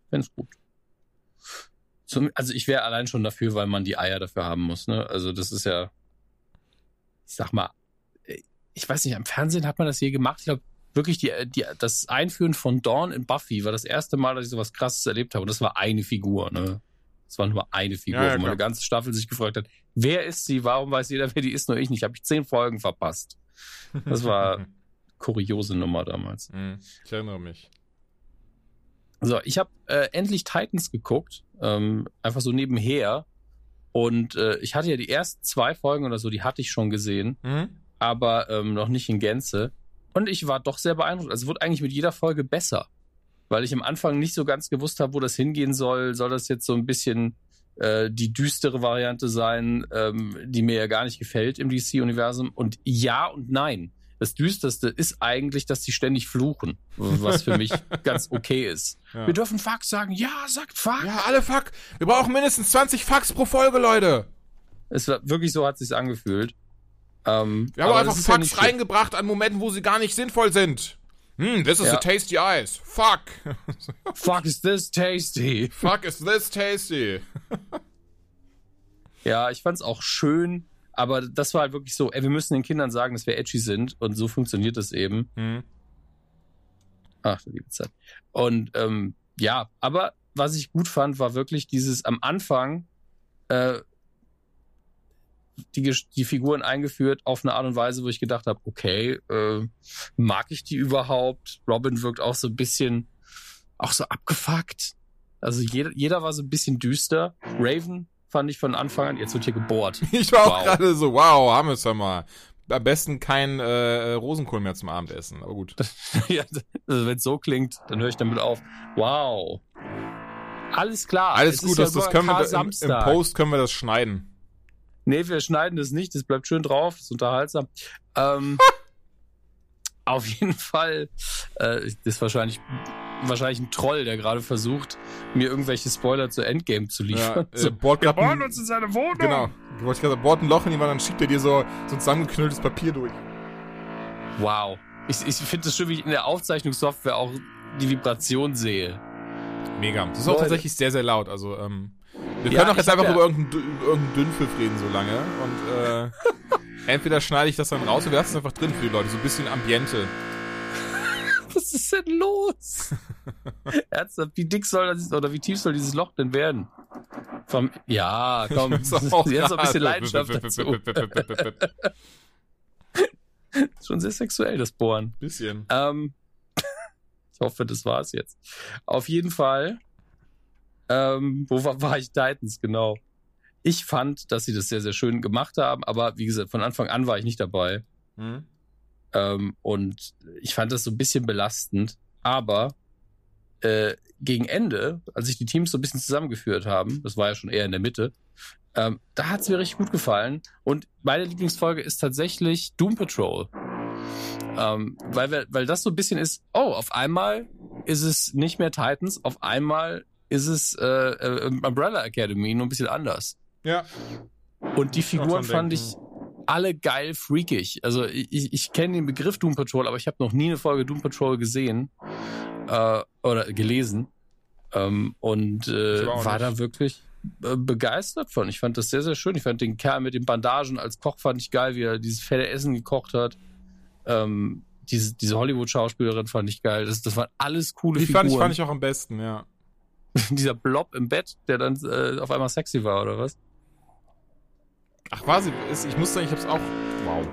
Fände es gut. Zum, also ich wäre allein schon dafür, weil man die Eier dafür haben muss. Ne? Also das ist ja, ich sag mal, ich weiß nicht, am Fernsehen hat man das je gemacht. Ich glaube, wirklich die, die, das Einführen von Dawn in Buffy war das erste Mal, dass ich sowas krasses erlebt habe. Und das war eine Figur, ne? Das war nur eine Figur, ja, ja, wo man eine ganze Staffel sich gefragt hat, wer ist sie? Warum weiß jeder, wer die ist, nur ich nicht? Habe ich zehn Folgen verpasst. Das war kuriose Nummer damals. Hm, ich erinnere mich. So, ich habe äh, endlich Titans geguckt, ähm, einfach so nebenher. Und äh, ich hatte ja die ersten zwei Folgen oder so, die hatte ich schon gesehen. Mhm aber ähm, noch nicht in Gänze. Und ich war doch sehr beeindruckt. Also es wird eigentlich mit jeder Folge besser. Weil ich am Anfang nicht so ganz gewusst habe, wo das hingehen soll. Soll das jetzt so ein bisschen äh, die düstere Variante sein, ähm, die mir ja gar nicht gefällt im DC-Universum? Und ja und nein. Das Düsterste ist eigentlich, dass sie ständig fluchen, was für mich ganz okay ist. Ja. Wir dürfen Fuck sagen. Ja, sagt Fuck. Ja, alle Fuck. Wir brauchen mindestens 20 Fucks pro Folge, Leute. Es war wirklich so hat sich's angefühlt. Ähm, Wir haben einfach Fucks ja reingebracht an Momenten, wo sie gar nicht sinnvoll sind. Hm, this is ja. a tasty ice. Fuck. Fuck is this tasty. Fuck is this tasty. ja, ich fand's auch schön, aber das war halt wirklich so, ey, wir müssen den Kindern sagen, dass wir edgy sind und so funktioniert das eben. Mhm. Ach, du liebe Zeit. Und ähm, ja, aber was ich gut fand, war wirklich dieses am Anfang äh, die, die Figuren eingeführt auf eine Art und Weise, wo ich gedacht habe, okay, äh, mag ich die überhaupt? Robin wirkt auch so ein bisschen, auch so abgefuckt. Also jeder, jeder war so ein bisschen düster. Raven fand ich von Anfang an, jetzt wird hier gebohrt. Ich war auch wow. gerade so, wow, haben wir es ja mal. Am besten kein äh, Rosenkohl mehr zum Abendessen, aber gut. ja, also wenn es so klingt, dann höre ich damit auf. Wow. Alles klar. Alles gut, das, das können wir im, im Post können wir das schneiden. Nee, wir schneiden das nicht, das bleibt schön drauf, das ist unterhaltsam. Ähm, auf jeden Fall, äh, das ist wahrscheinlich, wahrscheinlich ein Troll, der gerade versucht, mir irgendwelche Spoiler zu Endgame zu liefern. Ja, äh, so, wir bohren uns in seine Wohnung. Genau. Du wolltest gerade bohrt ein Loch in die Wand, dann schiebt er dir so, so ein zusammengeknülltes Papier durch. Wow. Ich, ich finde es schön, wie ich in der Aufzeichnungssoftware auch die Vibration sehe. Mega. Das ist auch tatsächlich sehr, sehr laut. Also, ähm, wir können ja, doch jetzt einfach ja über irgendeinen, irgendeinen Dünnpfiff reden so lange. Und äh, entweder schneide ich das dann raus oder wir lassen es einfach drin für die Leute. So ein bisschen Ambiente. Was ist denn los? Ernsthaft, wie dick soll das oder wie tief soll dieses Loch denn werden? Vom, ja, komm, jetzt so ein bisschen Leidenschaft dazu. Schon sehr sexuell, das Bohren. Bisschen. Ähm, ich hoffe, das war's jetzt. Auf jeden Fall ähm, wo war, war ich? Titans, genau. Ich fand, dass sie das sehr, sehr schön gemacht haben, aber wie gesagt, von Anfang an war ich nicht dabei. Mhm. Ähm, und ich fand das so ein bisschen belastend. Aber äh, gegen Ende, als sich die Teams so ein bisschen zusammengeführt haben, das war ja schon eher in der Mitte, ähm, da hat es mir richtig gut gefallen. Und meine Lieblingsfolge ist tatsächlich Doom Patrol. Ähm, weil, weil das so ein bisschen ist, oh, auf einmal ist es nicht mehr Titans, auf einmal ist es äh, äh, Umbrella Academy nur ein bisschen anders. Ja. Und die Figuren fand ich alle geil freakig. Also ich, ich kenne den Begriff Doom Patrol, aber ich habe noch nie eine Folge Doom Patrol gesehen äh, oder gelesen. Ähm, und äh, war da wirklich äh, begeistert von. Ich fand das sehr, sehr schön. Ich fand den Kerl mit den Bandagen als Koch fand ich geil, wie er dieses fette Essen gekocht hat. Ähm, diese, diese Hollywood-Schauspielerin fand ich geil. Das, das waren alles coole die Figuren. Die fand ich, fand ich auch am besten, ja. dieser Blob im Bett, der dann äh, auf einmal sexy war, oder was? Ach, war sie? Ich muss sagen, ich hab's auch. Wow.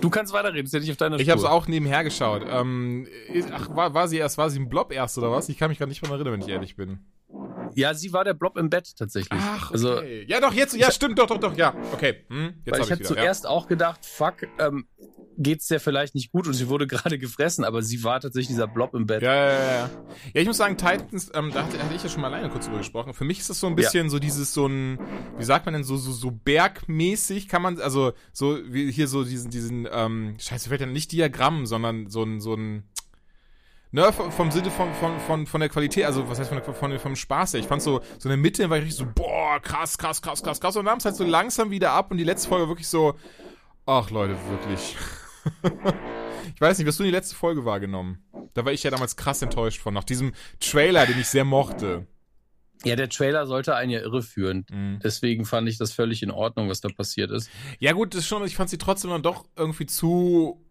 Du kannst weiterreden, ist ja nicht auf deiner Spur. Ich hab's auch nebenher geschaut. Ähm, ach, war, war sie erst, war sie ein Blob erst oder was? Ich kann mich gerade nicht dran erinnern, wenn ich ehrlich bin. Ja, sie war der Blob im Bett tatsächlich. Ach, also, okay. Also, ja, doch, jetzt, ja, stimmt, doch, doch, doch, ja. Okay. Hm, jetzt weil hab ich hatte zuerst ja. auch gedacht, fuck, ähm, geht's der vielleicht nicht gut und sie wurde gerade gefressen, aber sie war tatsächlich dieser Blob im Bett. Ja, ja, ja. Ja, ja ich muss sagen, Titans, ähm, da hatte, hatte ich ja schon mal alleine kurz drüber gesprochen. Für mich ist das so ein bisschen ja. so dieses, so ein, wie sagt man denn, so, so, so bergmäßig kann man, also so wie hier so diesen, diesen, ähm, scheiße, fällt ja nicht Diagramm, sondern so ein, so ein, Ne, vom Sinne von, von, von, von der Qualität, also was heißt von, der, von vom Spaß her. Ich fand so, so in der Mitte war ich richtig so, boah, krass, krass, krass, krass, krass. Und dann nahm es halt so langsam wieder ab und die letzte Folge wirklich so, ach Leute, wirklich. ich weiß nicht, hast du die letzte Folge wahrgenommen? Da war ich ja damals krass enttäuscht von, nach diesem Trailer, den ich sehr mochte. Ja, der Trailer sollte einen ja irreführen. Mhm. Deswegen fand ich das völlig in Ordnung, was da passiert ist. Ja, gut, das schon, ich fand sie trotzdem dann doch irgendwie zu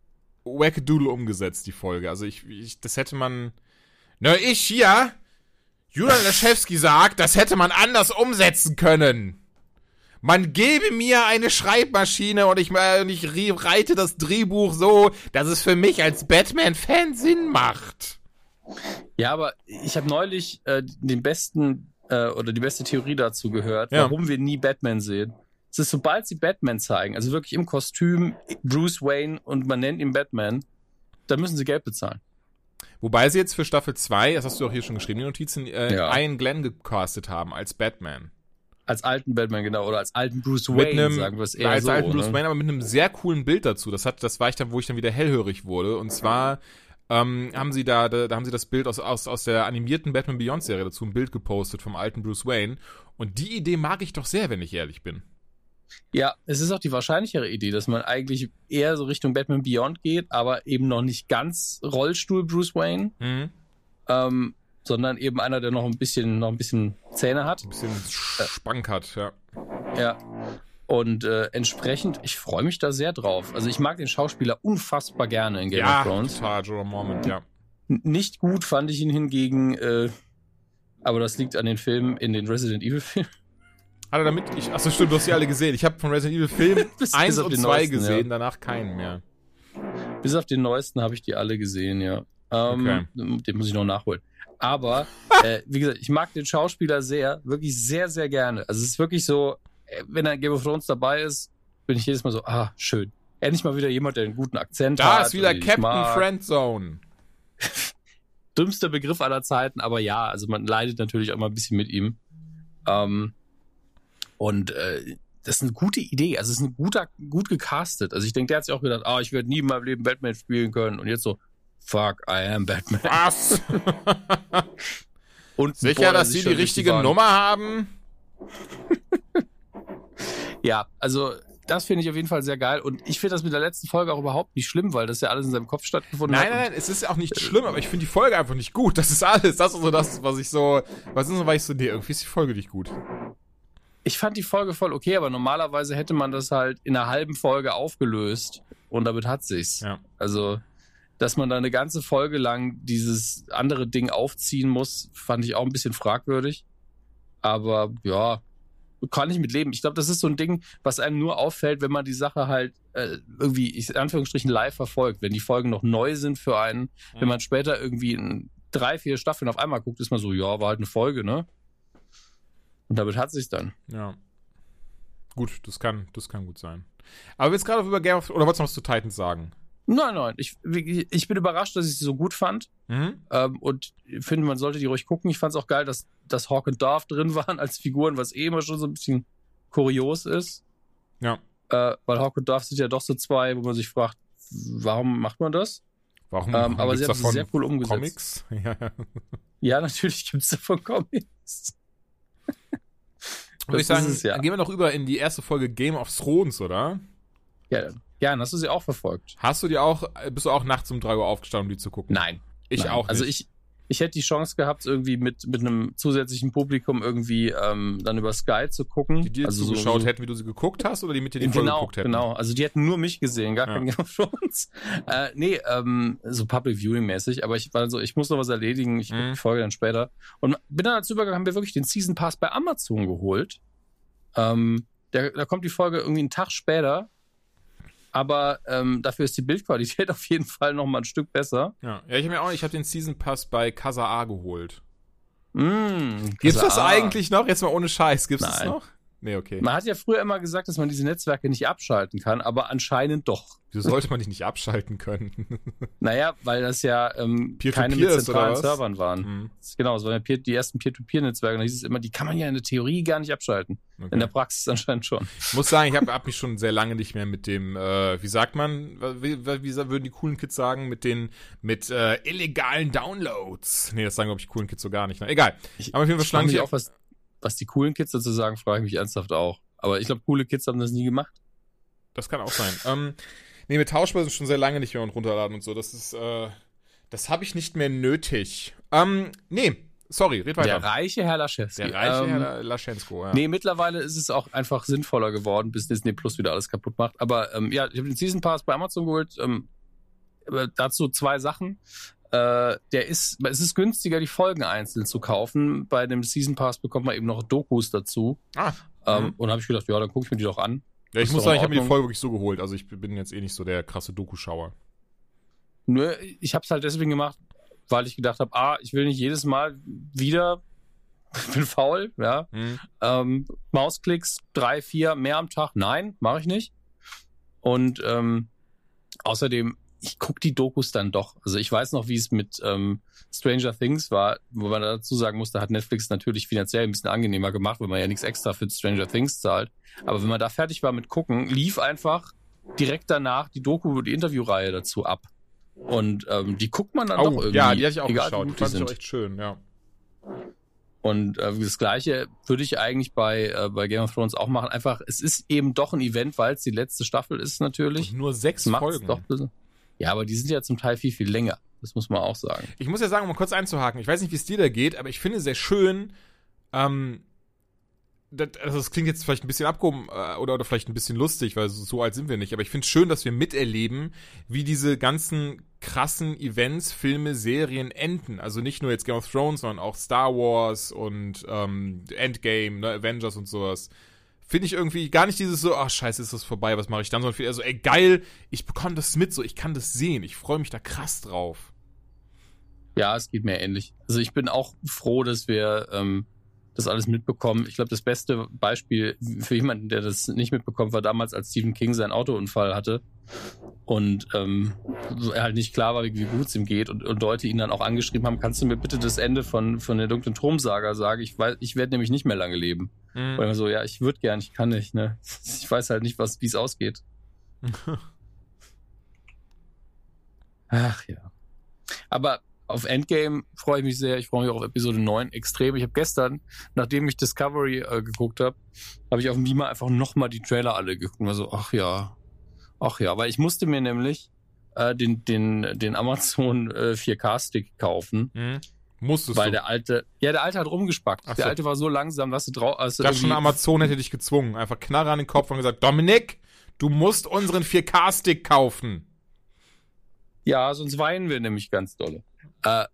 wackadoodle umgesetzt, die Folge. Also ich, ich das hätte man. Na, ich hier, Julian Laschewski sagt, das hätte man anders umsetzen können. Man gebe mir eine Schreibmaschine und ich, äh, ich reite das Drehbuch so, dass es für mich als Batman-Fan Sinn macht. Ja, aber ich habe neulich äh, den besten äh, oder die beste Theorie dazu gehört, ja. warum wir nie Batman sehen. Es ist, sobald sie Batman zeigen, also wirklich im Kostüm Bruce Wayne und man nennt ihn Batman, dann müssen sie Geld bezahlen. Wobei sie jetzt für Staffel 2, das hast du auch hier schon geschrieben, die Notizen, äh, ja. Ian Glenn gecastet haben als Batman. Als alten Batman, genau, oder als alten Bruce Wayne, einem, sagen wir es eher als so. Als alten Bruce ne? Wayne, aber mit einem sehr coolen Bild dazu. Das hat, das war ich dann, wo ich dann wieder hellhörig wurde. Und zwar ähm, haben sie da, da, da haben sie das Bild aus, aus, aus der animierten Batman Beyond Serie dazu, ein Bild gepostet vom alten Bruce Wayne. Und die Idee mag ich doch sehr, wenn ich ehrlich bin. Ja, es ist auch die wahrscheinlichere Idee, dass man eigentlich eher so Richtung Batman Beyond geht, aber eben noch nicht ganz Rollstuhl Bruce Wayne, mhm. ähm, sondern eben einer, der noch ein bisschen, noch ein bisschen Zähne hat. Ein bisschen Spank hat, ja. Ja. Und äh, entsprechend, ich freue mich da sehr drauf. Also ich mag den Schauspieler unfassbar gerne in Game ja, of Thrones. total, Jorah Mormont, ja. Nicht gut fand ich ihn hingegen, äh, aber das liegt an den Filmen in den Resident Evil Filmen. Alter, damit ich, achso stimmt, du hast die alle gesehen. Ich habe von Resident Evil Film Bis- 1 bis auf und den 2 neuesten, gesehen, ja. danach keinen mehr. Bis auf den neuesten habe ich die alle gesehen, ja. Ähm, Den muss ich noch nachholen. Aber, äh, wie gesagt, ich mag den Schauspieler sehr, wirklich sehr, sehr gerne. Also es ist wirklich so, äh, wenn er in Game of Thrones dabei ist, bin ich jedes Mal so, ah, schön. Endlich mal wieder jemand, der einen guten Akzent Da hat. ist wieder Captain. Friendzone. Dümmster Begriff aller Zeiten, aber ja, also man leidet natürlich auch mal ein bisschen mit ihm. Ähm, und äh, das ist eine gute Idee. Also es ist ein guter, gut gecastet. Also ich denke, der hat sich auch gedacht, ah, ich werde nie in meinem Leben Batman spielen können. Und jetzt so, fuck, I am Batman. Was? Und Sicher, boah, dass sie die richtige richtig Nummer haben? Ja, also das finde ich auf jeden Fall sehr geil. Und ich finde das mit der letzten Folge auch überhaupt nicht schlimm, weil das ja alles in seinem Kopf stattgefunden Nein, hat. nein, nein, es ist auch nicht schlimm, aber ich finde die Folge einfach nicht gut. Das ist alles. Das ist so das, was ich so, was ist so, weil ich so, nee, irgendwie ist die Folge nicht gut. Ich fand die Folge voll okay, aber normalerweise hätte man das halt in einer halben Folge aufgelöst. Und damit hat sich's. Ja. Also, dass man da eine ganze Folge lang dieses andere Ding aufziehen muss, fand ich auch ein bisschen fragwürdig. Aber ja, kann ich mit leben. Ich glaube, das ist so ein Ding, was einem nur auffällt, wenn man die Sache halt äh, irgendwie, ich in Anführungsstrichen, live verfolgt. Wenn die Folgen noch neu sind für einen, wenn man später irgendwie in drei, vier Staffeln auf einmal guckt, ist man so, ja, war halt eine Folge, ne? Und damit hat sich's dann. Ja. Gut, das kann, das kann gut sein. Aber du gerade über Game of oder wolltest du noch was zu Titans sagen? Nein, nein, ich, ich bin überrascht, dass ich sie so gut fand. Mhm. Ähm, und finde, man sollte die ruhig gucken. Ich fand es auch geil, dass, dass Hawk und Darth drin waren als Figuren, was eh immer schon so ein bisschen kurios ist. Ja. Äh, weil Hawk und Darth sind ja doch so zwei, wo man sich fragt, warum macht man das? Warum? Ähm, aber sie haben es sehr cool umgesetzt. Comics? Ja. Ja, natürlich gibt es davon Comics. Würde ich sagen, es ja. dann gehen wir noch über in die erste Folge Game of Thrones, oder? Ja, gern. Hast du sie auch verfolgt? Hast du die auch, bist du auch nachts um 3 Uhr aufgestanden, um die zu gucken? Nein. Ich Nein. auch nicht. Also ich, ich hätte die Chance gehabt, irgendwie mit, mit einem zusätzlichen Publikum irgendwie ähm, dann über Sky zu gucken. die dir also so- zugeschaut so, hätten, wie du sie geguckt hast, oder die mit dir die Folge genau, geguckt hätten? genau. Also die hätten nur mich gesehen, gar Ja. kein Game of Thrones. Äh, nee, ähm, so Public Viewing mäßig, aber ich war so, ich muss noch was erledigen, ich Mhm. die Folge dann später. Und bin dann dazu übergegangen, haben wir wirklich den Season Pass bei Amazon geholt. Ähm, der, da kommt die Folge irgendwie einen Tag später. Aber ähm, dafür ist die Bildqualität auf jeden Fall noch mal ein Stück besser. Ja, ja ich habe mir auch, ich habe den Season Pass bei Casa A geholt. Mm, Gibt's das eigentlich noch? Jetzt mal ohne Scheiß, gibt's das Nein. noch? Nee, okay. Man hat ja früher immer gesagt, dass man diese Netzwerke nicht abschalten kann, aber anscheinend doch. Wieso sollte man dich nicht abschalten können? Naja, weil das ja ähm, Peer-to-peer keine mit zentralen? Servern waren. Hm, Genau, es waren ja Peer, die ersten Peer-to-Peer-Netzwerke. Da hieß es immer, die kann man ja in der Theorie gar nicht abschalten. okay. In der Praxis anscheinend schon. Ich muss sagen, ich habe hab mich schon sehr lange nicht mehr mit dem, äh, wie sagt man, wie, wie, würden die coolen Kids sagen, mit den, mit äh, illegalen Downloads. Nee, das sagen, glaube ich, die coolen Kids so gar nicht. Ne? Egal. Ich, Aber auf jeden Fall ich mich die auch, was, was die coolen Kids dazu sagen, frage ich mich ernsthaft auch. Aber ich glaube, coole Kids haben das nie gemacht. Das kann auch sein. ähm, nee, mit Tauschbörsen schon sehr lange nicht mehr und runterladen und so. Das ist, äh, das habe ich nicht mehr nötig. Ähm, nee, sorry, red weiter. Der reiche Herr Laschewski. Der reiche ähm, Herr Laschensko, ja. Nee, mittlerweile ist es auch einfach sinnvoller geworden, bis Disney Plus wieder alles kaputt macht. Aber ähm, ja, ich habe den Season Pass bei Amazon geholt. Ähm, dazu zwei Sachen. Äh, der ist, es ist günstiger, die Folgen einzeln zu kaufen. Bei dem Season Pass bekommt man eben noch Dokus dazu. Ah, Ähm, Mhm. Und habe ich gedacht, ja, dann gucke ich mir die doch an. ja, ich muss sagen, ich habe mir die. Folge wirklich so geholt. Also ich bin jetzt eh nicht so der krasse Doku-Schauer. Nur, ich habe es halt deswegen gemacht, weil ich gedacht habe, ah, ich will nicht jedes Mal wieder, ich bin faul, ja, Hm. ähm, Mausklicks, drei, vier, mehr am Tag. Nein, mache ich nicht. Und ähm, außerdem, ich gucke die Dokus dann doch. Also ich weiß noch, wie es mit ähm, Stranger Things war, wo man dazu sagen musste, hat Netflix natürlich finanziell ein bisschen angenehmer gemacht, weil man ja nichts extra für Stranger Things zahlt. Aber wenn man da fertig war mit gucken, lief einfach direkt danach die Doku, die Interviewreihe dazu ab. Und ähm, die guckt man dann doch Oh, irgendwie. ja, die hatte ich auch egal, geschaut. Die fand ich sind. auch echt schön, ja. Und äh, das Gleiche würde ich eigentlich bei, äh, bei Game of Thrones auch machen. Einfach, es ist eben doch ein Event, weil es die letzte Staffel ist natürlich. Und nur sechs Macht's Folgen. Doch. Ja, aber die sind ja zum Teil viel, viel länger. Das muss man auch sagen. Ich muss ja sagen, um mal kurz einzuhaken, ich weiß nicht, wie es dir da geht, aber ich finde sehr schön, ähm, das, also das klingt jetzt vielleicht ein bisschen abgehoben äh, oder, oder vielleicht ein bisschen lustig, weil so, so alt sind wir nicht, aber ich finde es schön, dass wir miterleben, wie diese ganzen krassen Events, Filme, Serien enden. Also nicht nur jetzt Game of Thrones, sondern auch Star Wars und ähm, Endgame, ne, Avengers und sowas. Finde ich irgendwie gar nicht dieses so, ach scheiße, ist das vorbei, was mache ich dann, sondern viel eher so, ey geil, ich bekomme das mit, so ich kann das sehen, ich freue mich da krass drauf. Ja, es geht mir ähnlich. Also ich bin auch froh, dass wir ähm, das alles mitbekommen. Ich glaube, das beste Beispiel für jemanden, der das nicht mitbekommt, war damals, als Stephen King seinen Autounfall hatte und ähm, er halt nicht klar war, wie, wie gut es ihm geht und, und Leute ihn dann auch angeschrieben haben, kannst du mir bitte das Ende von, von der dunklen Thronsaga sagen? Ich weiß, ich werde nämlich nicht mehr lange leben. Mhm. Immer so, ja, ich würde gern, ich kann nicht, ne? Ich weiß halt nicht, was, wie es ausgeht. Ach ja. Aber auf Endgame freue ich mich sehr. Ich freue mich auch auf Episode 9 extrem. Ich habe gestern, nachdem ich Discovery äh, geguckt habe, habe ich auf dem Beamer einfach nochmal die Trailer alle geguckt und war so, ach ja, ach ja. Weil ich musste mir nämlich äh, den, den, den Amazon äh, 4K-Stick kaufen. Mhm. Musstest weil du. der alte, ja, der alte hat rumgespackt. Ach der so. alte war so langsam, dass du drauf, also Das schon Amazon hätte dich gezwungen. Einfach Knarre an den Kopf und gesagt, Dominik, du musst unseren 4K-Stick kaufen. Ja, sonst weinen wir nämlich ganz dolle. Äh,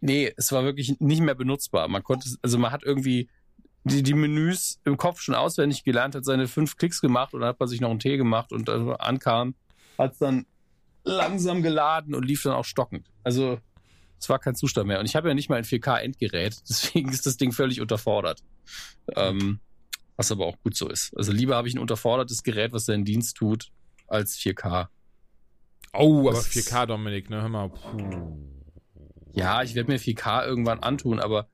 nee, es war wirklich nicht mehr benutzbar. Man konnte, also man hat irgendwie die, die Menüs im Kopf schon auswendig gelernt, hat seine fünf Klicks gemacht und dann hat man sich noch einen Tee gemacht und also ankam, hat es dann langsam geladen und lief dann auch stockend. Also es war kein Zustand mehr. Und ich habe ja nicht mal ein 4K-Endgerät, deswegen ist das Ding völlig unterfordert. Ähm, was aber auch gut so ist. Also lieber habe ich ein unterfordertes Gerät, was seinen Dienst tut, als 4K. Oh, aber Das- 4K, Dominik, ne? Hör mal. Puh. Ja, ich werde mir 4K irgendwann antun, aber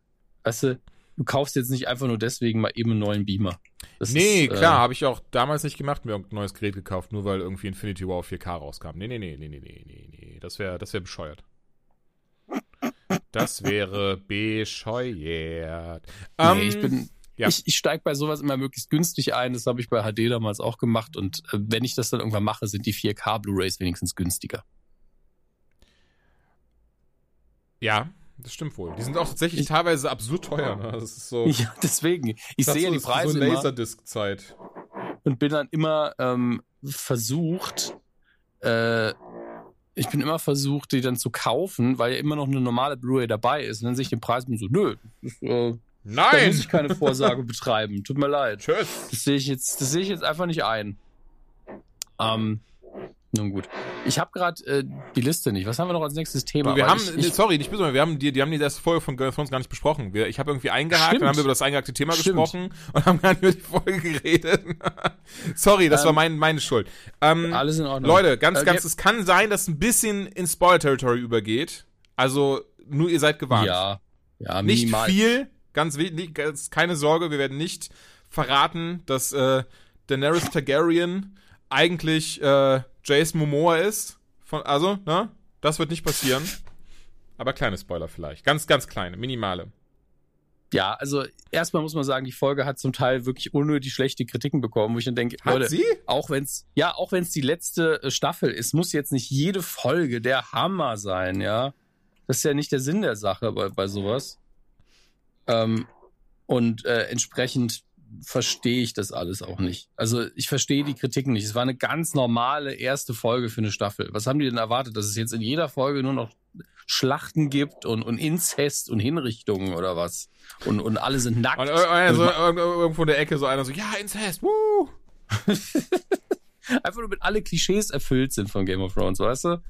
weißt du, du kaufst jetzt nicht einfach nur deswegen mal eben einen neuen Beamer. Das Nee, ist, äh, klar, habe ich auch damals nicht gemacht, mir irgendein neues Gerät gekauft, nur weil irgendwie Infinity War auf 4K rauskam. Nee, nee, nee, nee, nee, nee, nee, nee. Das wäre das wär bescheuert. Das wäre bescheuert. Ähm, nee, ich bin, ja. ich, ich steige bei sowas immer möglichst günstig ein. Das habe ich bei HD damals auch gemacht. Und äh, wenn ich das dann irgendwann mache, sind die 4K Blu-rays wenigstens günstiger. Ja, das stimmt wohl. Die sind auch tatsächlich Ich- teilweise absurd teuer. Ne? Das ist so. Ja, deswegen. Ich sehe so, die Preise so Laserdisc-Zeit. und bin dann immer ähm, versucht, äh, ich bin immer versucht, die dann zu kaufen, weil ja immer noch eine normale Blu-ray dabei ist. Und dann sehe ich den Preis und so, nö, das, äh, Da Nein! muss ich keine Vorsage betreiben. Tut mir leid. Tschüss. Das sehe ich jetzt, das sehe ich jetzt einfach nicht ein. Ähm, nun gut. Ich habe gerade äh, die Liste nicht. Was haben wir noch als nächstes Thema? Du, wir Weil haben, ich, ich, sorry, nicht böse, wir haben die, die haben die erste Folge von of Thrones gar nicht besprochen. Wir, ich habe irgendwie eingehakt, Stimmt. dann haben wir über das eingehackte Thema Stimmt. gesprochen und haben gar nicht über die Folge geredet. sorry, das Ähm, war mein, meine Schuld. Ähm, alles in Ordnung. Leute, ganz, Äh, ganz, es kann sein, dass ein bisschen in Spoiler-Territory übergeht. Also, nur ihr seid gewarnt. Ja, ja, nicht minimal. viel, ganz wenig, ganz, keine Sorge, wir werden nicht verraten, dass äh, Daenerys Targaryen eigentlich äh, Jason Momoa ist. Von, also, ne? Das wird nicht passieren. Aber kleine Spoiler vielleicht. Ganz, ganz kleine, minimale. Ja, also erstmal muss man sagen, die Folge hat zum Teil wirklich unnötig schlechte Kritiken bekommen, wo ich dann denke, Hat Leute, sie? auch wenn's ja, auch wenn's die letzte äh, Staffel ist, muss jetzt nicht jede Folge der Hammer sein, ja. Das ist ja nicht der Sinn der Sache bei, bei sowas. Ähm, und äh, entsprechend verstehe ich das alles auch nicht. Also ich verstehe die Kritiken nicht. Es war eine ganz normale erste Folge für eine Staffel. Was haben die denn erwartet, dass es jetzt in jeder Folge nur noch Schlachten gibt und, und Inzest und Hinrichtungen oder was? Und, und alle sind nackt. Und einer so, Und irg- irgendwo in der Ecke so einer so, ja, Incest, woo! Einfach nur, damit alle Klischees erfüllt sind von Game of Thrones, weißt du?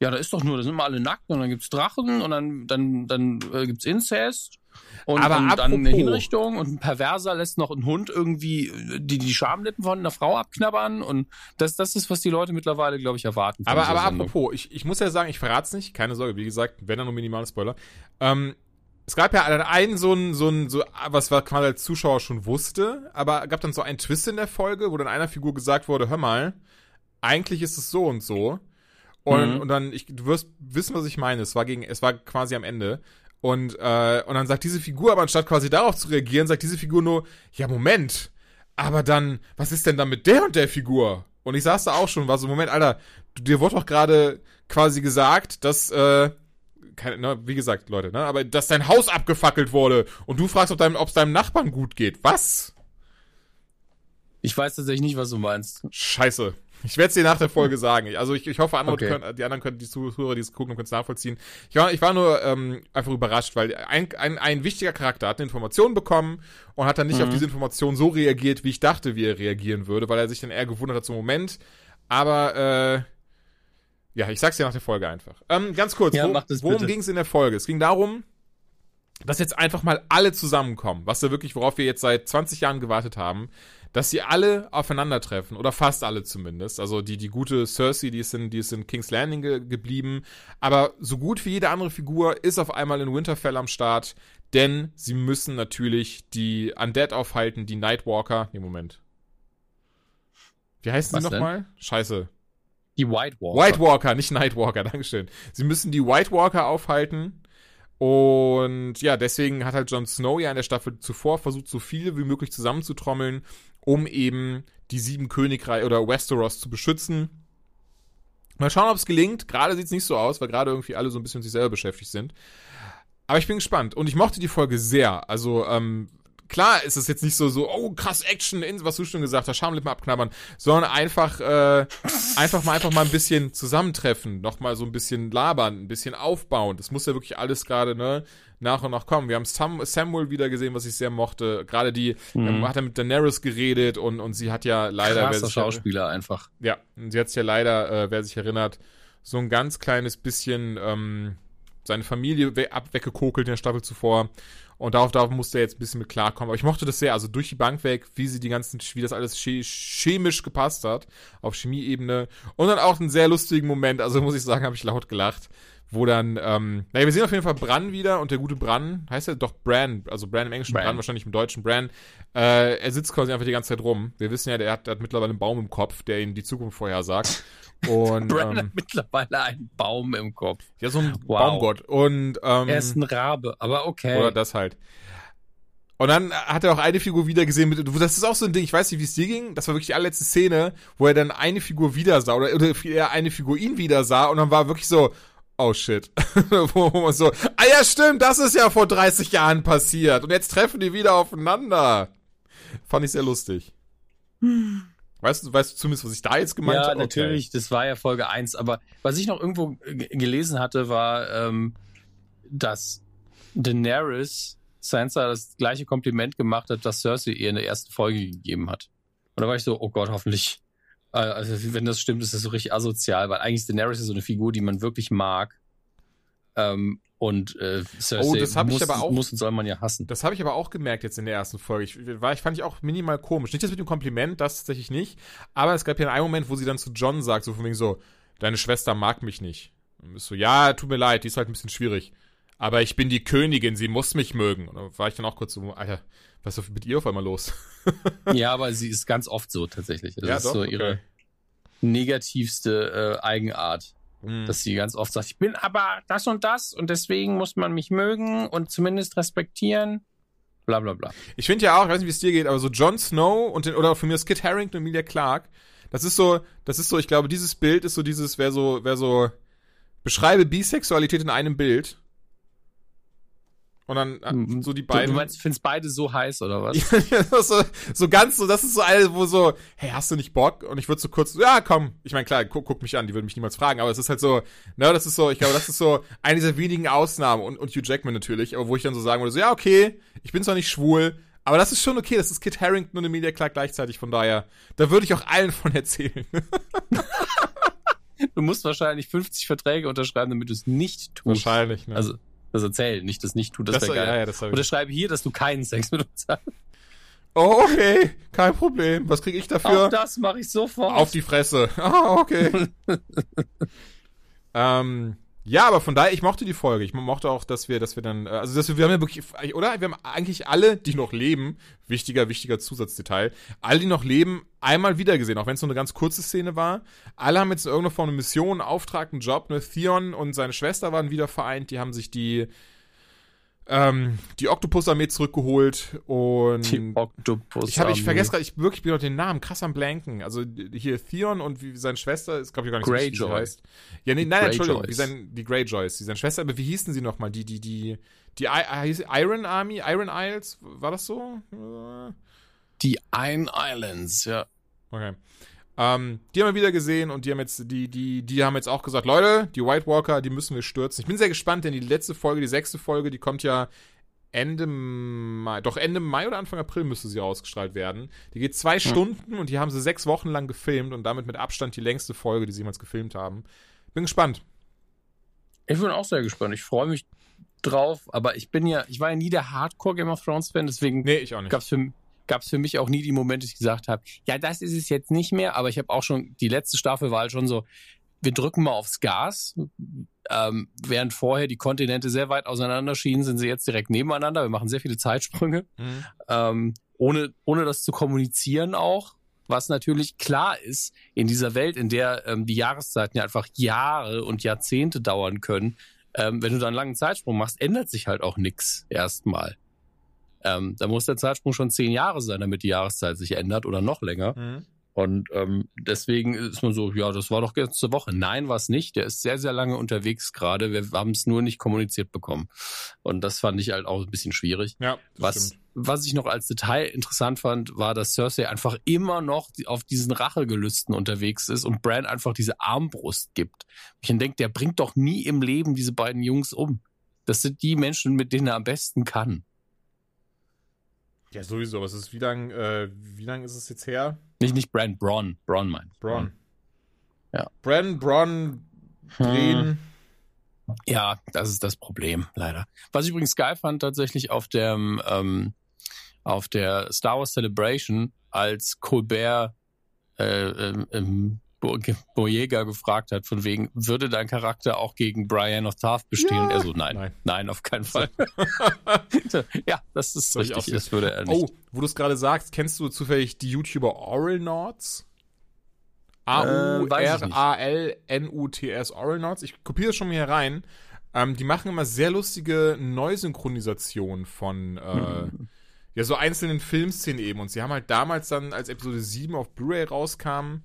Ja, da ist doch nur, da sind immer alle nackt und dann gibt's Drachen und dann, dann, dann äh, gibt's Inzest und, Aber und dann eine Hinrichtung und ein Perverser lässt noch einen Hund irgendwie äh, die, die Schamlippen von einer Frau abknabbern und das, das ist, was die Leute mittlerweile, glaube ich, erwarten. Aber, aber Sendung. apropos, ich, ich muss ja sagen, ich verrat's nicht, keine Sorge, wie gesagt, wenn dann nur minimale Spoiler. Ähm, es gab ja dann einen so ein, so ein, so, was wir quasi als Zuschauer schon wusste, aber gab dann so einen Twist in der Folge, wo dann einer Figur gesagt wurde, hör mal, eigentlich ist es so und so. Und, Mhm. und dann, ich, du wirst wissen, was ich meine. Es war gegen, es war quasi am Ende. Und, äh, und dann sagt diese Figur, aber anstatt quasi darauf zu reagieren, sagt diese Figur nur, ja, Moment, aber dann, was ist denn dann mit der und der Figur? Und ich saß da auch schon, war so, Moment, Alter, dir wurde doch gerade quasi gesagt, dass, äh, keine, ne, wie gesagt, Leute, ne, aber dass dein Haus abgefackelt wurde und du fragst, ob deinem, ob es deinem Nachbarn gut geht. Was? Ich weiß tatsächlich nicht, was du meinst. Scheiße. Ich werde es dir nach der Folge sagen. Also ich, ich hoffe, andere Okay. können, die anderen können, die Zuhörer, die es gucken, können es nachvollziehen. Ich war, ich war nur ähm, einfach überrascht, weil ein, ein, ein wichtiger Charakter hat eine Information bekommen und hat dann nicht Mhm. auf diese Information so reagiert, wie ich dachte, wie er reagieren würde, weil er sich dann eher gewundert hat zum Moment. Aber äh, ja, ich sag's dir nach der Folge einfach. Ähm, ganz kurz, Ja, wo, worum ging es in der Folge? Es ging darum, dass jetzt einfach mal alle zusammenkommen, was da wirklich, worauf wir jetzt seit 20 Jahren gewartet haben, dass sie alle aufeinandertreffen, oder fast alle zumindest. Also die, die gute Cersei, die ist in, die ist in King's Landing ge geblieben. Aber so gut wie jede andere Figur ist auf einmal in Winterfell am Start, denn sie müssen natürlich die Undead aufhalten, die Nightwalker. Nee, Moment. Wie heißen Was sie nochmal? Scheiße. Die White Walker. White Walker, nicht Nightwalker, Dankeschön. Sie müssen die White Walker aufhalten. Und ja, deswegen hat halt Jon Snow ja in der Staffel zuvor versucht, so viel wie möglich zusammenzutrommeln, um eben die sieben Königreiche oder Westeros zu beschützen. Mal schauen, ob es gelingt. Gerade sieht es nicht so aus, weil gerade irgendwie alle so ein bisschen mit sich selber beschäftigt sind. Aber ich bin gespannt. Und ich mochte die Folge sehr. Also, ähm, klar ist es jetzt nicht so, so, oh, krass Action, was du schon gesagt hast, Schamlippen abknabbern, sondern einfach, äh, einfach mal, einfach mal ein bisschen zusammentreffen, nochmal so ein bisschen labern, ein bisschen aufbauen. Das muss ja wirklich alles gerade, ne, nach und nach kommen. Wir haben Sam, Samuel wieder gesehen, was ich sehr mochte. Gerade die, ähm, hat er mit Daenerys geredet und, und sie hat ja leider, Krasser Schauspieler einfach. ja, und sie hat es ja leider, äh, wer sich erinnert, so ein ganz kleines bisschen ähm, seine Familie we ab weggekokelt in der Staffel zuvor. Und darauf, darauf musste er jetzt ein bisschen mit klarkommen. Aber ich mochte das sehr, also durch die Bank weg, wie sie die ganzen, wie das alles che chemisch gepasst hat, auf Chemieebene. Und dann auch einen sehr lustigen Moment, also muss ich sagen, habe ich laut gelacht, wo dann, ähm, naja, wir sehen auf jeden Fall Bran wieder und der gute Bran, heißt er doch Bran, also Bran im Englischen, Bran, Bran. wahrscheinlich im Deutschen Bran, äh, er sitzt quasi einfach die ganze Zeit rum. Wir wissen ja, der hat, der hat mittlerweile einen Baum im Kopf, der ihm die Zukunft vorhersagt. Und, Bran ähm, hat mittlerweile einen Baum im Kopf. ja, so ein Wow. Baumgott. Und, ähm, Er ist ein Rabe, aber okay. oder das halt. Und dann hat er auch eine Figur wieder gesehen mit, das ist auch so ein Ding, ich weiß nicht, wie es dir ging, das war wirklich die allerletzte Szene, wo er dann eine Figur wieder sah, oder, oder eher eine Figur ihn wieder sah, und dann war wirklich so, oh shit. wo man so, ah ja, stimmt, das ist ja vor 30 Jahren passiert, und jetzt treffen die wieder aufeinander. Fand ich sehr lustig. Weißt du, weißt du zumindest, was ich da jetzt gemeint ja, habe? natürlich, das war ja Folge 1. Aber was ich noch irgendwo gelesen hatte, war, ähm, dass Daenerys Sansa das gleiche Kompliment gemacht hat, das Cersei ihr in der ersten Folge gegeben hat. Und da war ich so, oh Gott, hoffentlich. Äh, Also, wenn das stimmt, ist das so richtig asozial, weil eigentlich ist Daenerys ja so eine Figur, die man wirklich mag. Ähm, und äh, Cersei Oh, das hab ich muss, aber auch- muss und soll man ja hassen. Das habe ich aber auch gemerkt jetzt in der ersten Folge. Ich, war, ich fand ich auch minimal komisch. Nicht das mit dem Kompliment, das tatsächlich nicht. Aber es gab ja einen Moment, wo sie dann zu John sagt, so von wegen so, deine Schwester mag mich nicht. Und ist so, ja, tut mir leid, die ist halt ein bisschen schwierig. Aber ich bin die Königin, sie muss mich mögen. Und da war ich dann auch kurz so, Alter, was ist mit ihr auf einmal los? ja, aber sie ist ganz oft so tatsächlich. Das ja, ist doch, so okay. ihre negativste äh, Eigenart. Hm. dass sie ganz oft sagt, ich bin aber das und das und deswegen muss man mich mögen und zumindest respektieren. Bla bla bla. Ich finde ja auch, ich weiß nicht, wie es dir geht, aber so Jon Snow und den, oder von mir ist Kit Harington und Emilia Clarke, das ist so, das ist so, ich glaube, dieses Bild ist so dieses, wer so, wer so, beschreibe Bisexualität in einem Bild. Und dann äh, so die beiden. du meinst, du findest beide so heiß oder was? Ja, so, so ganz so, das ist so eine, wo so, hey, hast du nicht Bock? Und ich würde so kurz, ja, komm. Ich meine, klar, guck, guck mich an, die würden mich niemals fragen, aber es ist halt so, ne, das ist so, ich glaube, das ist so eine dieser wenigen Ausnahmen und, und Hugh Jackman natürlich, aber wo ich dann so sagen würde, so, ja, okay, ich bin zwar nicht schwul, aber das ist schon okay, das ist Kit Harington und Emilia Clarke gleichzeitig, von daher, da würde ich auch allen von erzählen. Du musst wahrscheinlich 50 Verträge unterschreiben, damit du es nicht tust. Wahrscheinlich, ne? Also, das erzählen, nicht das nicht tut, das, das, wäre geil. ja, ja, ich. Unterschreibe hier, dass du keinen Sex mit uns hast. Oh, okay, kein Problem. Was kriege ich dafür? Auch das mache ich sofort. Auf die Fresse. Ah, okay. ähm, ja, aber von daher, ich mochte die Folge. Ich mochte auch, dass wir, dass wir dann, äh, also dass wir, wir haben ja wirklich, oder? Wir haben eigentlich alle, die noch leben, wichtiger, wichtiger Zusatzdetail, alle, die noch leben, einmal wiedergesehen, auch wenn es nur eine ganz kurze Szene war. Alle haben jetzt in irgendeiner Form eine Mission, einen Auftrag, einen Job. Ne? Theon und seine Schwester waren wieder vereint, die haben sich die, ähm, die Oktopus-Armee zurückgeholt und die Oktopus. ich habe, ich vergesse gerade, ich wirklich bin noch den Namen krass am blanken. Also hier Theon und wie seine Schwester, ist glaube ich gar nicht so wichtig, wie sie Greyjoy. heißt. Ja, nee, nein, nein, Entschuldigung, wie Greyjoys. sein, die Greyjoys, die seine Schwester, aber wie hießen sie nochmal? Die, die, die, die sie Iron Army, Iron Isles, war das so? Die Ein Islands, ja. Okay. Ähm, die haben wir wieder gesehen und die haben jetzt, die, die, die haben jetzt auch gesagt, Leute, die White Walker, die müssen wir stürzen. Ich bin sehr gespannt, denn die letzte Folge, die sechste Folge, die kommt ja Ende Mai, doch Ende Mai oder Anfang April müsste sie ausgestrahlt werden. Die geht zwei. Stunden und die haben sie sechs Wochen lang gefilmt und damit mit Abstand die längste Folge, die sie jemals gefilmt haben. Bin gespannt. Ich bin auch sehr gespannt. Ich freue mich drauf, aber ich bin ja, ich war ja nie der Hardcore Game of Thrones Fan, deswegen nee, ich auch nicht. gab's für, gab's für mich auch nie die Momente, dass ich gesagt habe, ja, das ist es jetzt nicht mehr, aber ich habe auch schon, die letzte Staffel war halt schon so, wir drücken mal aufs Gas. Ähm, während vorher die Kontinente sehr weit auseinander schienen, sind sie jetzt direkt nebeneinander. Wir machen sehr viele Zeitsprünge, mhm. ähm, ohne, ohne das zu kommunizieren auch. Was natürlich klar ist, in dieser Welt, in der ähm, die Jahreszeiten ja einfach Jahre und Jahrzehnte dauern können, ähm, wenn du da einen langen Zeitsprung machst, ändert sich halt auch nichts erstmal. Ähm, da muss der Zeitsprung schon zehn Jahre sein, damit die Jahreszeit sich ändert oder noch länger. Mhm. Und ähm, deswegen ist man so, ja, das war doch letzte Woche. Nein, war es nicht. Der ist sehr, sehr lange unterwegs gerade. Wir haben es nur nicht kommuniziert bekommen. Und das fand ich halt auch ein bisschen schwierig. Ja, was, stimmt. was ich noch als Detail interessant fand, war, dass Cersei einfach immer noch auf diesen Rachegelüsten unterwegs ist und Bran einfach diese Armbrust gibt. Ich denke, der bringt doch nie im Leben diese beiden Jungs um. Das sind die Menschen, mit denen er am besten kann. Ja, sowieso. Was ist, wie lang, äh, wie lang ist es jetzt her? Nicht, nicht Brand, Braun. Braun mein. Braun. Ja. Brand, Braun, drehen. Hm. Ja, das ist das Problem, leider. Was ich übrigens geil fand, tatsächlich auf der, ähm, auf der Star Wars Celebration, als Colbert äh, ähm, Boyega gefragt hat, von wegen, würde dein Charakter auch gegen Brian of Tarth bestehen? Ja. Und er so, nein, nein, nein auf keinen Fall. ja, das ist Soll richtig, das würde er nicht. Oh, wo du es gerade sagst, kennst du zufällig die YouTuber Oral Nords? A-U-R-A-L-N-U-T-S, Oral Nords. Ich kopiere das schon mal hier rein. Ähm, die machen immer sehr lustige Neusynchronisationen von, äh, hm. ja, so einzelnen Filmszenen eben. Und sie haben halt damals dann, als Episode 7 auf Blu-ray rauskam,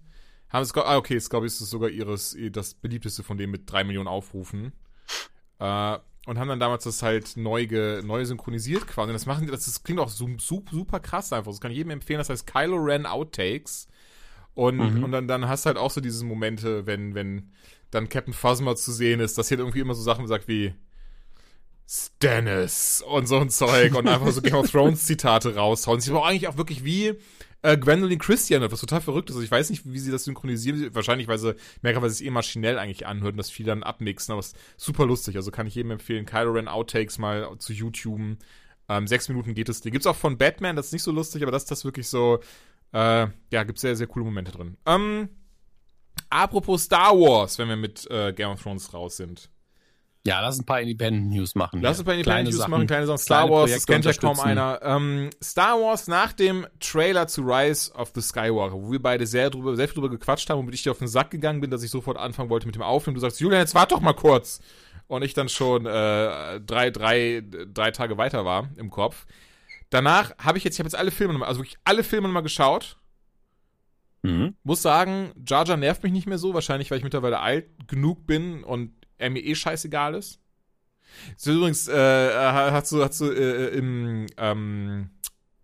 haben es, ah, okay, ich, ist sogar ihres, das beliebteste von denen mit drei Millionen Aufrufen. Äh, und haben dann damals das halt neu, ge, neu synchronisiert quasi. Und das machen das, das klingt auch super, super krass einfach. Das kann ich jedem empfehlen. Das heißt Kylo Ren Outtakes. Und, mhm. und dann, dann hast du halt auch so diese Momente, wenn, wenn dann Captain Phasma zu sehen ist, dass hier irgendwie immer so Sachen sagt wie Stannis und so ein Zeug und einfach so Game of Thrones Zitate raushauen. Sie aber eigentlich auch wirklich wie äh, Gwendolyn Christian, was total verrückt ist. Ich weiß nicht, wie sie das synchronisieren. Wahrscheinlich, weil sie merken, weil sie es eh maschinell eigentlich anhört und das viel dann abmixen. Aber es ist super lustig. Also kann ich jedem empfehlen, Kylo Ren Outtakes mal zu YouTube. Ähm, sechs Minuten geht es. Die gibt's auch von Batman, das ist nicht so lustig, aber das ist das wirklich so, äh, ja, gibt's sehr, sehr coole Momente drin. Ähm, apropos Star Wars, wenn wir mit äh, Game of Thrones raus sind. Ja, lass ein paar Independent News machen. Lass ein paar Independent News Sachen, machen, kleine Sachen. Star kleine Wars, das kennt ja kaum einer. Ähm, Star Wars nach dem Trailer zu Rise of the Skywalker, wo wir beide sehr drüber, sehr viel drüber gequatscht haben und ich dir auf den Sack gegangen bin, dass ich sofort anfangen wollte mit dem Aufnehmen. Du sagst, Julian, jetzt wart doch mal kurz. Und ich dann schon äh, drei, drei, drei Tage weiter war im Kopf. Danach habe ich jetzt, ich habe jetzt alle Filme nochmal, also wirklich alle Filme nochmal geschaut. Mhm. Muss sagen, Jar Jar nervt mich nicht mehr so, wahrscheinlich, weil ich mittlerweile alt genug bin und er mir eh scheißegal ist. So übrigens, äh, hast du, hast du äh, im ähm,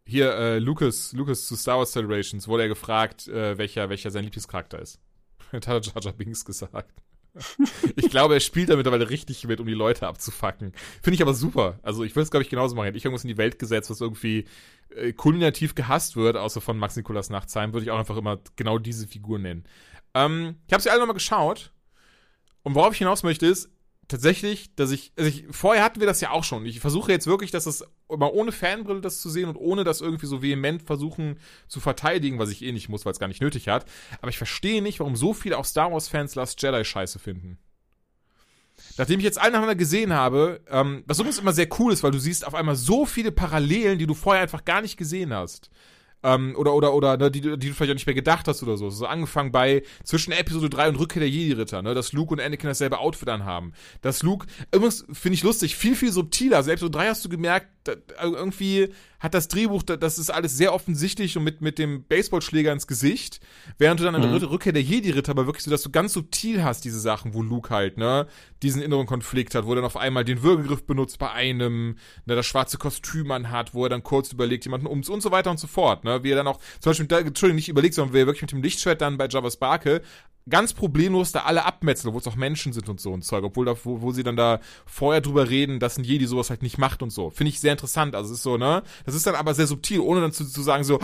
hier äh, Lucas, Lucas zu Star Wars Celebrations wurde er gefragt, äh, welcher, welcher sein Lieblingscharakter ist. hat er Jar Binks gesagt. ich glaube, er spielt da mittlerweile richtig mit, um die Leute abzufacken. Finde ich aber super. Also ich würde es, glaube ich, genauso machen. Hätte ich irgendwas in die Welt gesetzt, was irgendwie äh, kulminativ gehasst wird, außer von Max Nikolas Nachtsheim, würde ich auch einfach immer genau diese Figur nennen. Ähm, ich habe sie alle nochmal geschaut und worauf ich hinaus möchte ist, tatsächlich, dass ich, also ich, vorher hatten wir das ja auch schon. Ich versuche jetzt wirklich, dass das immer ohne Fanbrille das zu sehen und ohne das irgendwie so vehement versuchen zu verteidigen, was ich eh nicht muss, weil es gar nicht nötig hat. Aber ich verstehe nicht, warum so viele auch Star Wars Fans Last Jedi scheiße finden. Nachdem ich jetzt alle nacheinander gesehen habe, ähm, was übrigens immer sehr cool ist, weil du siehst auf einmal so viele Parallelen, die du vorher einfach gar nicht gesehen hast. Ähm, oder, oder, oder, ne, die, die du vielleicht auch nicht mehr gedacht hast oder so. So angefangen bei zwischen Episode 3 und Rückkehr der Jedi-Ritter, ne, dass Luke und Anakin dasselbe Outfit anhaben. Dass Luke, übrigens finde ich lustig, viel, viel subtiler. Also Episode 3 hast du gemerkt, da, irgendwie hat das Drehbuch, das ist alles sehr offensichtlich und mit, mit dem Baseballschläger ins Gesicht, während du dann in der Mhm. Rückkehr der Jedi-Ritter aber wirklich so, dass du ganz subtil hast, diese Sachen, wo Luke halt, ne, diesen inneren Konflikt hat, wo er dann auf einmal den Würgegriff benutzt bei einem, ne, das schwarze Kostüm anhat, wo er dann kurz überlegt, jemanden um und so weiter und so fort, ne, wie er dann auch, zum Beispiel, da, Entschuldigung, nicht überlegt, sondern wie er wirklich mit dem Lichtschwert dann bei Javas Barke ganz problemlos da alle abmetzeln, wo es auch Menschen sind und so und Zeug, obwohl da, wo, wo sie dann da vorher drüber reden, dass ein Jedi sowas halt nicht macht und so. Finde ich sehr interessant. Also es ist so, ne? Das ist dann aber sehr subtil, ohne dann zu, zu sagen so,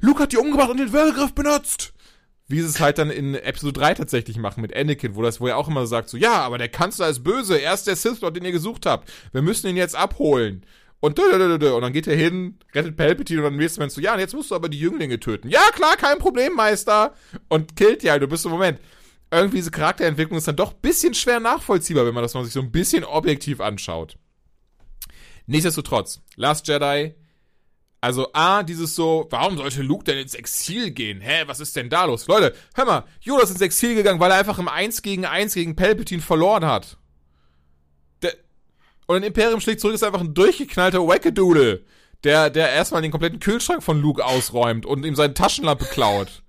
Luke hat die umgebracht und den Würgegriff benutzt. Wie sie es halt dann in Episode 3 tatsächlich machen mit Anakin, wo das, wo er auch immer sagt so, ja, aber der Kanzler ist böse, er ist der Sith Lord, den ihr gesucht habt. Wir müssen ihn jetzt abholen. Und, und dann geht er hin, rettet Palpatine und dann nächstes Mal so, ja, und jetzt musst du aber die Jünglinge töten. Ja, klar, kein Problem, Meister. Und killt die halt. Du bist so, Moment. Irgendwie diese Charakterentwicklung ist dann doch bisschen schwer nachvollziehbar, wenn man das mal sich so ein bisschen objektiv anschaut. Nichtsdestotrotz, Last Jedi, also A, dieses so, warum sollte Luke denn ins Exil gehen? Hä, was ist denn da los? Leute, hör mal, Yoda ist ins Exil gegangen, weil er einfach im 1 gegen 1 gegen Palpatine verloren hat. Und ein Imperium schlägt zurück ist einfach ein durchgeknallter Wackadoodle, der, der erstmal den kompletten Kühlschrank von Luke ausräumt und ihm seine Taschenlampe klaut.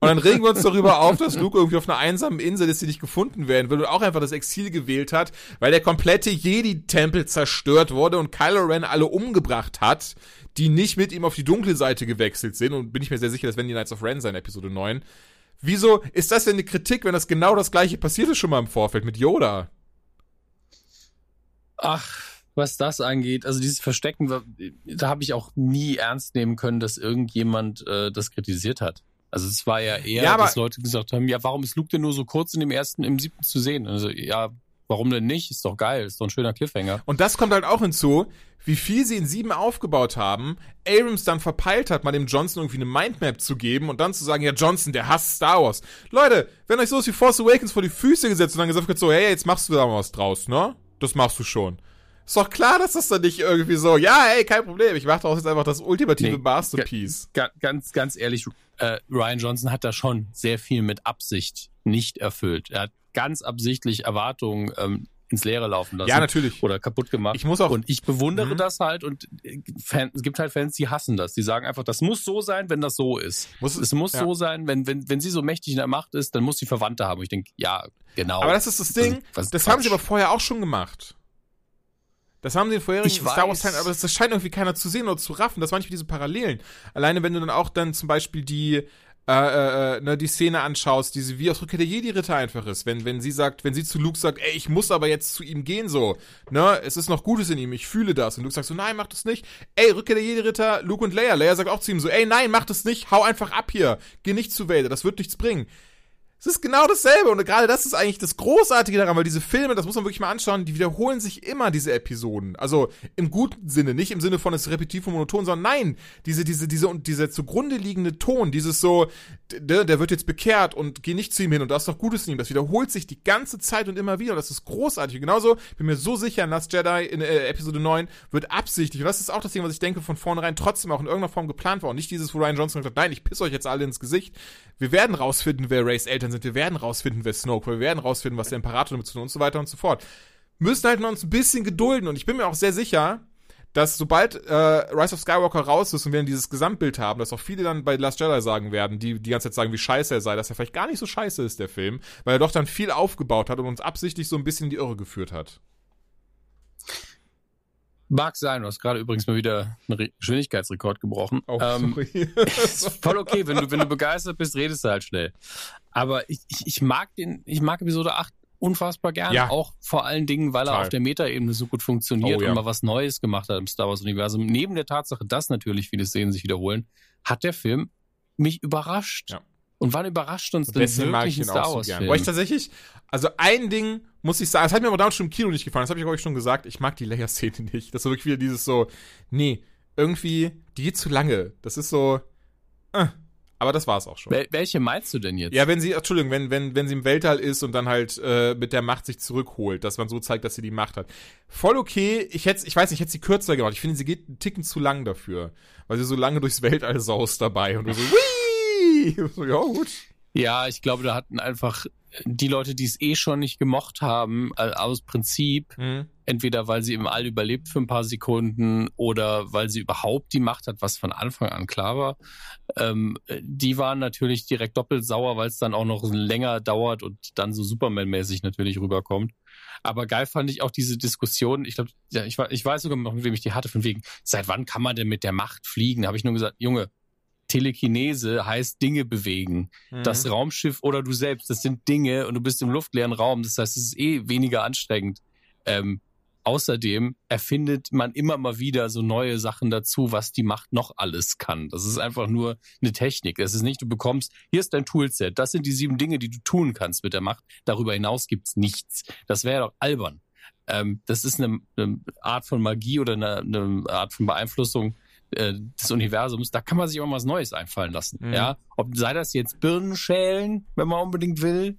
Und dann regen wir uns darüber auf, dass Luke irgendwie auf einer einsamen Insel ist, die nicht gefunden werden will und auch einfach das Exil gewählt hat, weil der komplette Jedi-Tempel zerstört wurde und Kylo Ren alle umgebracht hat, die nicht mit ihm auf die dunkle Seite gewechselt sind. Und bin ich mir sehr sicher, dass wenn die Knights of Ren sein, Episode 9. Wieso ist das denn eine Kritik, wenn das genau das gleiche passiert ist schon mal im Vorfeld mit Yoda? Ach, was das angeht, also dieses Verstecken, da habe ich auch nie ernst nehmen können, dass irgendjemand äh, das kritisiert hat. Also es war ja eher, Ja, dass Leute gesagt haben, ja, warum ist Luke denn nur so kurz in dem ersten, im siebten zu sehen? Also ja, warum denn nicht? Ist doch geil, ist doch ein schöner Cliffhanger. Und das kommt halt auch hinzu, wie viel sie in sieben aufgebaut haben, Abrams dann verpeilt hat, mal dem Johnson irgendwie eine Mindmap zu geben und dann zu sagen, ja, Johnson, der hasst Star Wars. Leute, wenn euch sowas wie Force Awakens vor die Füße gesetzt und dann gesagt wird, so, hey, jetzt machst du da mal was draus, ne? Das machst du schon. Ist doch klar, dass das dann nicht irgendwie so, ja, hey, kein Problem, ich mach daraus jetzt einfach das ultimative Nee, Masterpiece. Ga ganz, ganz ehrlich, äh, Ryan Johnson hat da schon sehr viel mit Absicht nicht erfüllt. Er hat ganz absichtlich Erwartungen ähm, ins Leere laufen lassen. Ja, natürlich. Oder kaputt gemacht. Ich muss auch- und ich bewundere Mhm. das halt und äh, Fan, es gibt halt Fans, die hassen das. Die sagen einfach, das muss so sein, wenn das so ist. Muss es- muss ja. so sein, wenn, wenn, wenn sie so mächtig in der Macht ist, dann muss sie Verwandte haben. Und ich denke, ja, genau. Aber das ist das Ding, Was- was das haben sie aber vorher auch schon gemacht. Das haben sie in vorherigen Ich Star Wars weiß. Teilen, aber das, das scheint irgendwie keiner zu sehen oder zu raffen. Das manchmal diese Parallelen. Alleine wenn du dann auch dann zum Beispiel die äh, äh, äh, ne, die Szene anschaust, diese wie aus Rückkehr der Jedi-Ritter einfach ist, wenn wenn sie sagt, wenn sie zu Luke sagt, ey, ich muss aber jetzt zu ihm gehen so, ne, es ist noch Gutes in ihm, ich fühle das und Luke sagt so, nein, mach das nicht. Ey, Rückkehr der Jedi-Ritter, Luke und Leia, Leia sagt auch zu ihm so, ey, nein, mach das nicht, hau einfach ab hier, geh nicht zu Vader, das wird nichts bringen. Es ist genau dasselbe und gerade das ist eigentlich das Großartige daran, weil diese Filme, das muss man wirklich mal anschauen, die wiederholen sich immer, diese Episoden. Also im guten Sinne, nicht im Sinne von es repetitiv und monoton, sondern nein, diese, diese, diese und dieser zugrunde liegende Ton, dieses so, der, der wird jetzt bekehrt und geh nicht zu ihm hin und da ist doch Gutes in ihm, das wiederholt sich die ganze Zeit und immer wieder und das ist großartig. Und genauso, bin mir so sicher, Last Jedi in äh, Episode 9 wird absichtlich, und das ist auch das Ding, was ich denke, von vornherein trotzdem auch in irgendeiner Form geplant war und nicht dieses, wo Ryan Johnson gesagt hat, nein, ich piss euch jetzt alle ins Gesicht. Wir werden rausfinden, wer Rays Eltern sind, wir werden rausfinden, wer Snoke, wir werden rausfinden, was der Imperator damit zu tun und so weiter und so fort. Müssen halt nur uns ein bisschen gedulden und ich bin mir auch sehr sicher, dass sobald äh, Rise of Skywalker raus ist und wir dann dieses Gesamtbild haben, dass auch viele dann bei Last Jedi sagen werden, die die ganze Zeit sagen, wie scheiße er sei, dass er vielleicht gar nicht so scheiße ist, der Film, weil er doch dann viel aufgebaut hat und uns absichtlich so ein bisschen in die Irre geführt hat. Mag sein, du hast gerade übrigens mal wieder einen Re Geschwindigkeitsrekord gebrochen. Oh, ähm, ist voll okay, wenn du, wenn du begeistert bist, redest du halt schnell. Aber ich, ich, ich mag den, ich mag Episode 8 unfassbar gern. Ja. Auch vor allen Dingen, weil er Total. auf der Metaebene so gut funktioniert Oh, ja. und mal was Neues gemacht hat im Star Wars-Universum. Neben der Tatsache, dass natürlich viele Szenen sich wiederholen, hat der Film mich überrascht. Ja. Und wann überrascht uns denn wirklich ich ein ihn Star auch so? Weil ich tatsächlich, also ein Ding muss ich sagen, das hat mir aber damals schon im Kino nicht gefallen, das habe ich euch schon gesagt, ich mag die Leia-Szene nicht. Das ist wirklich wieder dieses so, nee, irgendwie, die geht zu lange. Das ist so, äh, aber das war's auch schon. Wel welche meinst du denn jetzt? Ja, wenn sie, Entschuldigung, wenn, wenn, wenn sie im Weltall ist und dann halt äh, mit der Macht sich zurückholt, dass man so zeigt, dass sie die Macht hat. Voll okay, ich hätte, ich weiß nicht, ich hätte sie kürzer gemacht. Ich finde, sie geht einen Ticken zu lang dafür. Weil sie so lange durchs Weltall saust dabei und du so, Wii! So, ja, gut. Ja, ich glaube, da hatten einfach die Leute, die es eh schon nicht gemocht haben, äh, aus Prinzip, Mhm. entweder weil sie im All überlebt für ein paar Sekunden oder weil sie überhaupt die Macht hat, was von Anfang an klar war, ähm, die waren natürlich direkt doppelt sauer, weil es dann auch noch länger dauert und dann so Superman-mäßig natürlich rüberkommt. Aber geil fand ich auch diese Diskussion. Ich glaube, ja, ich, ich weiß sogar noch, mit wem ich die hatte, von wegen, seit wann kann man denn mit der Macht fliegen? Da habe ich nur gesagt, Junge, Telekinese heißt Dinge bewegen. Mhm. Das Raumschiff oder du selbst, das sind Dinge und du bist im luftleeren Raum. Das heißt, es ist eh weniger anstrengend. Ähm, außerdem erfindet man immer mal wieder so neue Sachen dazu, was die Macht noch alles kann. Das ist einfach nur eine Technik. Es ist nicht, du bekommst, hier ist dein Toolset, das sind die sieben Dinge, die du tun kannst mit der Macht. Darüber hinaus gibt's nichts. Das wäre doch albern. Ähm, das ist eine, eine Art von Magie oder eine, eine Art von Beeinflussung äh, des Universums. Da kann man sich auch mal was Neues einfallen lassen. Mhm. Ja, ob sei das jetzt Birnen schälen, wenn man unbedingt will,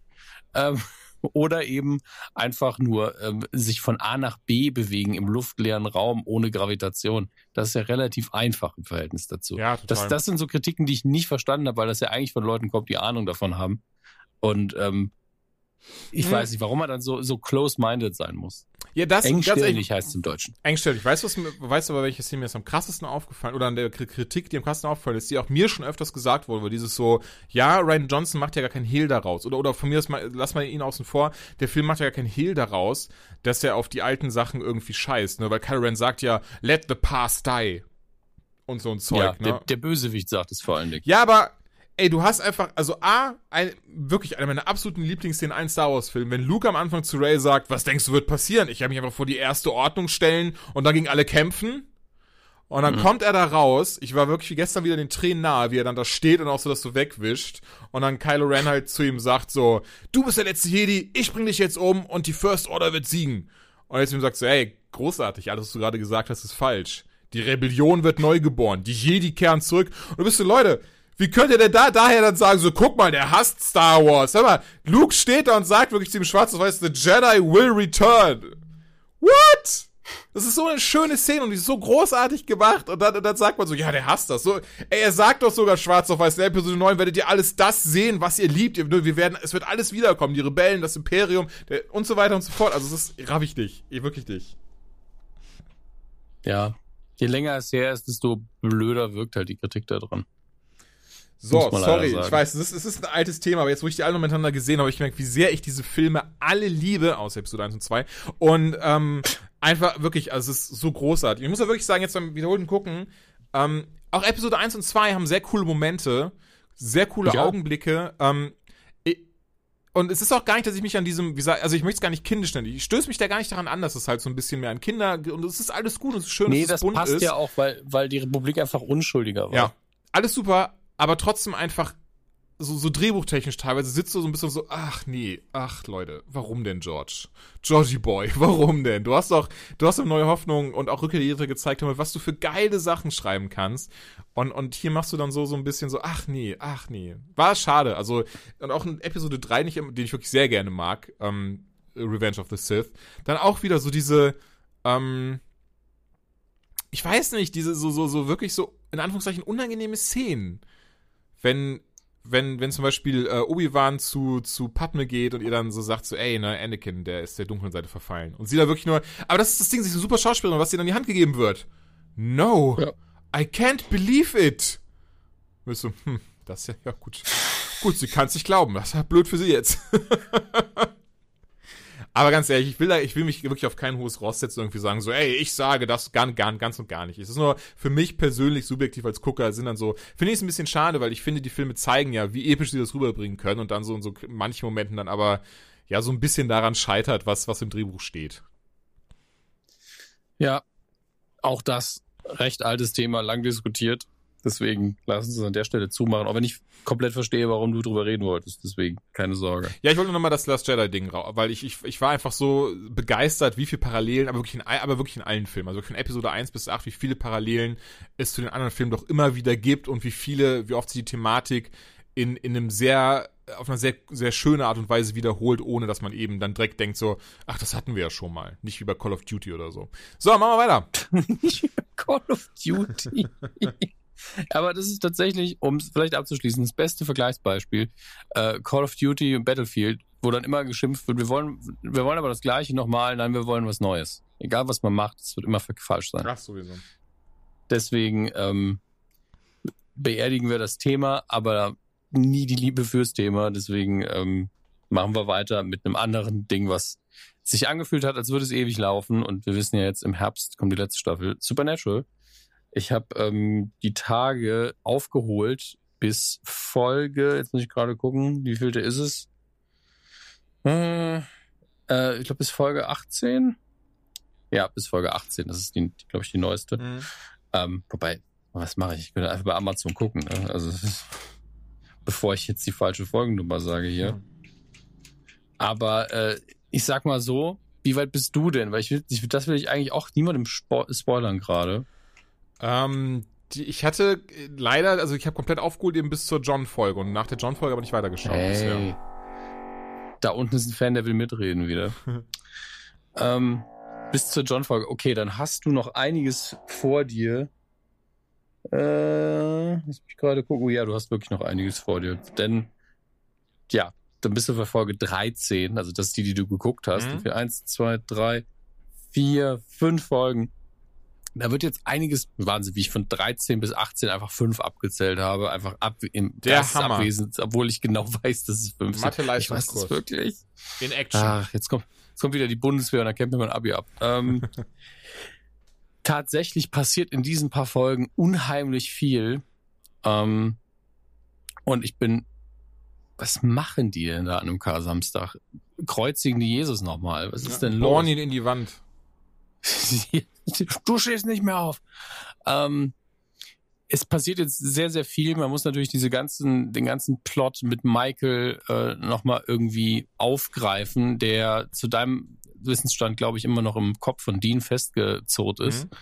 ähm, oder eben einfach nur ähm, sich von A nach B bewegen im luftleeren Raum ohne Gravitation. Das ist ja relativ einfach im Verhältnis dazu. Ja, total. Das, das sind so Kritiken, die ich nicht verstanden habe, weil das ja eigentlich von Leuten kommt, die Ahnung davon haben. Und ähm, ich Hm. weiß nicht, warum man dann so, so close-minded sein muss. ja, das Engstellig heißt es im Deutschen. Engstellig. Weißt du, was weißt du aber, welche Szene mir jetzt am krassesten aufgefallen oder an der Kri- Kritik, die am krassesten aufgefallen ist, die auch mir schon öfters gesagt wurde, dieses so, ja, Ryan Johnson macht ja gar keinen Hehl daraus. Oder, oder von mir aus mal, lass mal ihn außen vor, der Film macht ja gar keinen Hehl daraus, dass er auf die alten Sachen irgendwie scheißt, ne? Weil Kylo Ren sagt ja, let the past die. Und so ein Zeug, ja, ne? der, der Bösewicht sagt es vor allen Dingen. Ja, aber ey, du hast einfach, also A, ein, wirklich eine meiner absoluten Lieblingsszenen in Star Wars Filmen, wenn Luke am Anfang zu Ray sagt, was denkst du wird passieren? Ich werde mich einfach vor die erste Ordnung stellen und dann gegen alle kämpfen. Und dann kommt er da raus. Ich war wirklich wie gestern wieder den Tränen nahe, wie er dann da steht und auch so das so wegwischt. Und dann Kylo Ren halt zu ihm sagt so, du bist der letzte Jedi, ich bring dich jetzt um und die First Order wird siegen. Und jetzt ihm sagt so, ey, großartig, alles, was du gerade gesagt hast, ist falsch. Die Rebellion wird neu geboren, die Jedi kehren zurück. Und du bist so, Leute, wie könnt ihr denn da daher dann sagen, so, guck mal, der hasst Star Wars. Hör mal, Luke steht da und sagt wirklich zu dem Schwarz Weiß, the Jedi will return. What? Das ist so eine schöne Szene und die ist so großartig gemacht. Und dann, und dann sagt man so, ja, der hasst das. So, ey, er sagt doch sogar schwarz auf weiß, in Episode 9 werdet ihr alles das sehen, was ihr liebt. Wir werden, es wird alles wiederkommen. Die Rebellen, das Imperium der, und so weiter und so fort. Also es ist raff ich dich. Ich wirklich dich. Ja. Je länger es her ist, desto blöder wirkt halt die Kritik da dran. So, sorry, ich weiß, es ist, ist ein altes Thema, aber jetzt, wo ich die alle miteinander gesehen habe, habe ich gemerkt, wie sehr ich diese Filme alle liebe, außer Episode 1 und 2. Und ähm, einfach wirklich, also es ist so großartig. Ich muss ja wirklich sagen, jetzt beim wiederholten Gucken, ähm, auch Episode 1 und 2 haben sehr coole Momente, sehr coole Ja. Augenblicke. Ähm, und es ist auch gar nicht, dass ich mich an diesem, wie gesagt, also ich möchte es gar nicht kindisch nennen. Ich stöße mich da gar nicht daran an, dass es halt so ein bisschen mehr an Kinder und es ist alles gut und es ist schön, Nee, dass das es bunt passt ist. ja auch, weil, weil die Republik einfach unschuldiger war. Ja, alles super, aber trotzdem einfach so, so drehbuchtechnisch teilweise sitzt du so ein bisschen so, ach nee, ach Leute, warum denn George? Georgie Boy, warum denn? Du hast doch, du hast doch neue Hoffnung und auch Rückkehr der Jedi gezeigt, was du für geile Sachen schreiben kannst. Und, und hier machst du dann so, so ein bisschen so, ach nee, ach nee. War schade. Also, und auch in Episode 3, nicht, den ich wirklich sehr gerne mag, ähm, Revenge of the Sith, dann auch wieder so diese, ähm, ich weiß nicht, diese so, so, so wirklich so, in Anführungszeichen, unangenehme Szenen. Wenn, wenn, wenn zum Beispiel äh, Obi-Wan zu, zu Padme geht und ihr dann so sagt, so, ey, ne, Anakin, der ist der dunklen Seite verfallen. Und sie da wirklich nur, aber das ist das Ding, sie ist eine super Schauspielerin, was ihr dann in die Hand gegeben wird. No, Ja. I can't believe it. Bist du, hm, das ist ja, ja gut. Gut, sie kann es nicht glauben, das ist ja blöd für sie jetzt. Aber ganz ehrlich, ich will da, ich will mich wirklich auf kein hohes Ross setzen und irgendwie sagen, so, ey, ich sage das gar, gar, ganz und gar nicht. Es ist nur für mich persönlich subjektiv als Gucker sind dann so, finde ich es ein bisschen schade, weil ich finde, die Filme zeigen ja, wie episch sie das rüberbringen können und dann so in so manchen Momenten dann aber ja so ein bisschen daran scheitert, was, was im Drehbuch steht. Ja, auch das recht altes Thema, lang diskutiert. Deswegen lassen Sie es an der Stelle zumachen, auch wenn ich komplett verstehe, warum du drüber reden wolltest. Deswegen keine Sorge. Ja, ich wollte nur noch mal das Last Jedi-Ding raus, weil ich, ich, ich war einfach so begeistert, wie viele Parallelen, aber wirklich, in, aber wirklich in allen Filmen, also von Episode 1 bis 8, wie viele Parallelen es zu den anderen Filmen doch immer wieder gibt und wie viele, wie oft sich die Thematik in, in einem sehr, auf einer sehr, sehr schöne Art und Weise wiederholt, ohne dass man eben dann direkt denkt so, ach, das hatten wir ja schon mal. Nicht wie bei Call of Duty oder so. So, machen wir weiter. Call of Duty. Aber das ist tatsächlich, um es vielleicht abzuschließen, das beste Vergleichsbeispiel. Äh, Call of Duty und Battlefield, wo dann immer geschimpft wird, wir wollen, wir wollen aber das Gleiche nochmal, nein, wir wollen was Neues. Egal was man macht, es wird immer falsch sein. Ach, sowieso. Deswegen ähm, beerdigen wir das Thema, aber nie die Liebe fürs Thema. Deswegen ähm, machen wir weiter mit einem anderen Ding, was sich angefühlt hat, als würde es ewig laufen. Und wir wissen ja jetzt, im Herbst kommt die letzte Staffel. Supernatural. Ich habe ähm, die Tage aufgeholt bis Folge, jetzt muss ich gerade gucken, wie vielte ist es? Äh, äh, ich glaube bis Folge 18. Ja, bis Folge 18. Das ist, die, glaube ich, die neueste. Mhm. Ähm, wobei, was mache ich? Ich könnte einfach bei Amazon gucken. Ne? Also, bevor ich jetzt die falsche Folgennummer sage hier. Mhm. Aber äh, ich sag mal so, wie weit bist du denn? Weil ich will, ich, das will ich eigentlich auch niemandem spo spoilern gerade. Ähm, die, ich hatte äh, leider, also ich habe komplett aufgeholt eben bis zur John-Folge und nach der John-Folge aber nicht weitergeschaut bisher. Hey. Da unten ist ein Fan, der will mitreden wieder. ähm, bis zur John-Folge. Okay, dann hast du noch einiges vor dir. Äh, lass mich gerade gucken. Oh ja, du hast wirklich noch einiges vor dir. Denn, ja, dann bist du bei Folge 13. Also das ist die, die du geguckt hast. Mhm. Für eins, zwei, drei, vier, fünf Folgen. Da wird jetzt einiges, Wahnsinn, wie ich von 13 bis 18 einfach fünf abgezählt habe, einfach ab, im Der Hammer. abwesend, obwohl ich genau weiß, dass es fünf sind. Ich weiß Mathe-Leistungskurs. das wirklich. In Action. Ach, jetzt kommt, jetzt kommt wieder die Bundeswehr und dann kämpft mir mein Abi ab. Ähm, tatsächlich passiert in diesen paar Folgen unheimlich viel. Ähm, und ich bin, was machen die denn da an einem Kar-Samstag? Kreuzigen die Jesus nochmal? Was ist denn Bohren los? ihn in die Wand. du stehst nicht mehr auf. Ähm, es passiert jetzt sehr, sehr viel. Man muss natürlich diese ganzen, den ganzen Plot mit Michael äh, nochmal irgendwie aufgreifen, der zu deinem Wissensstand, glaube ich, immer noch im Kopf von Dean festgezurrt ist. Mhm.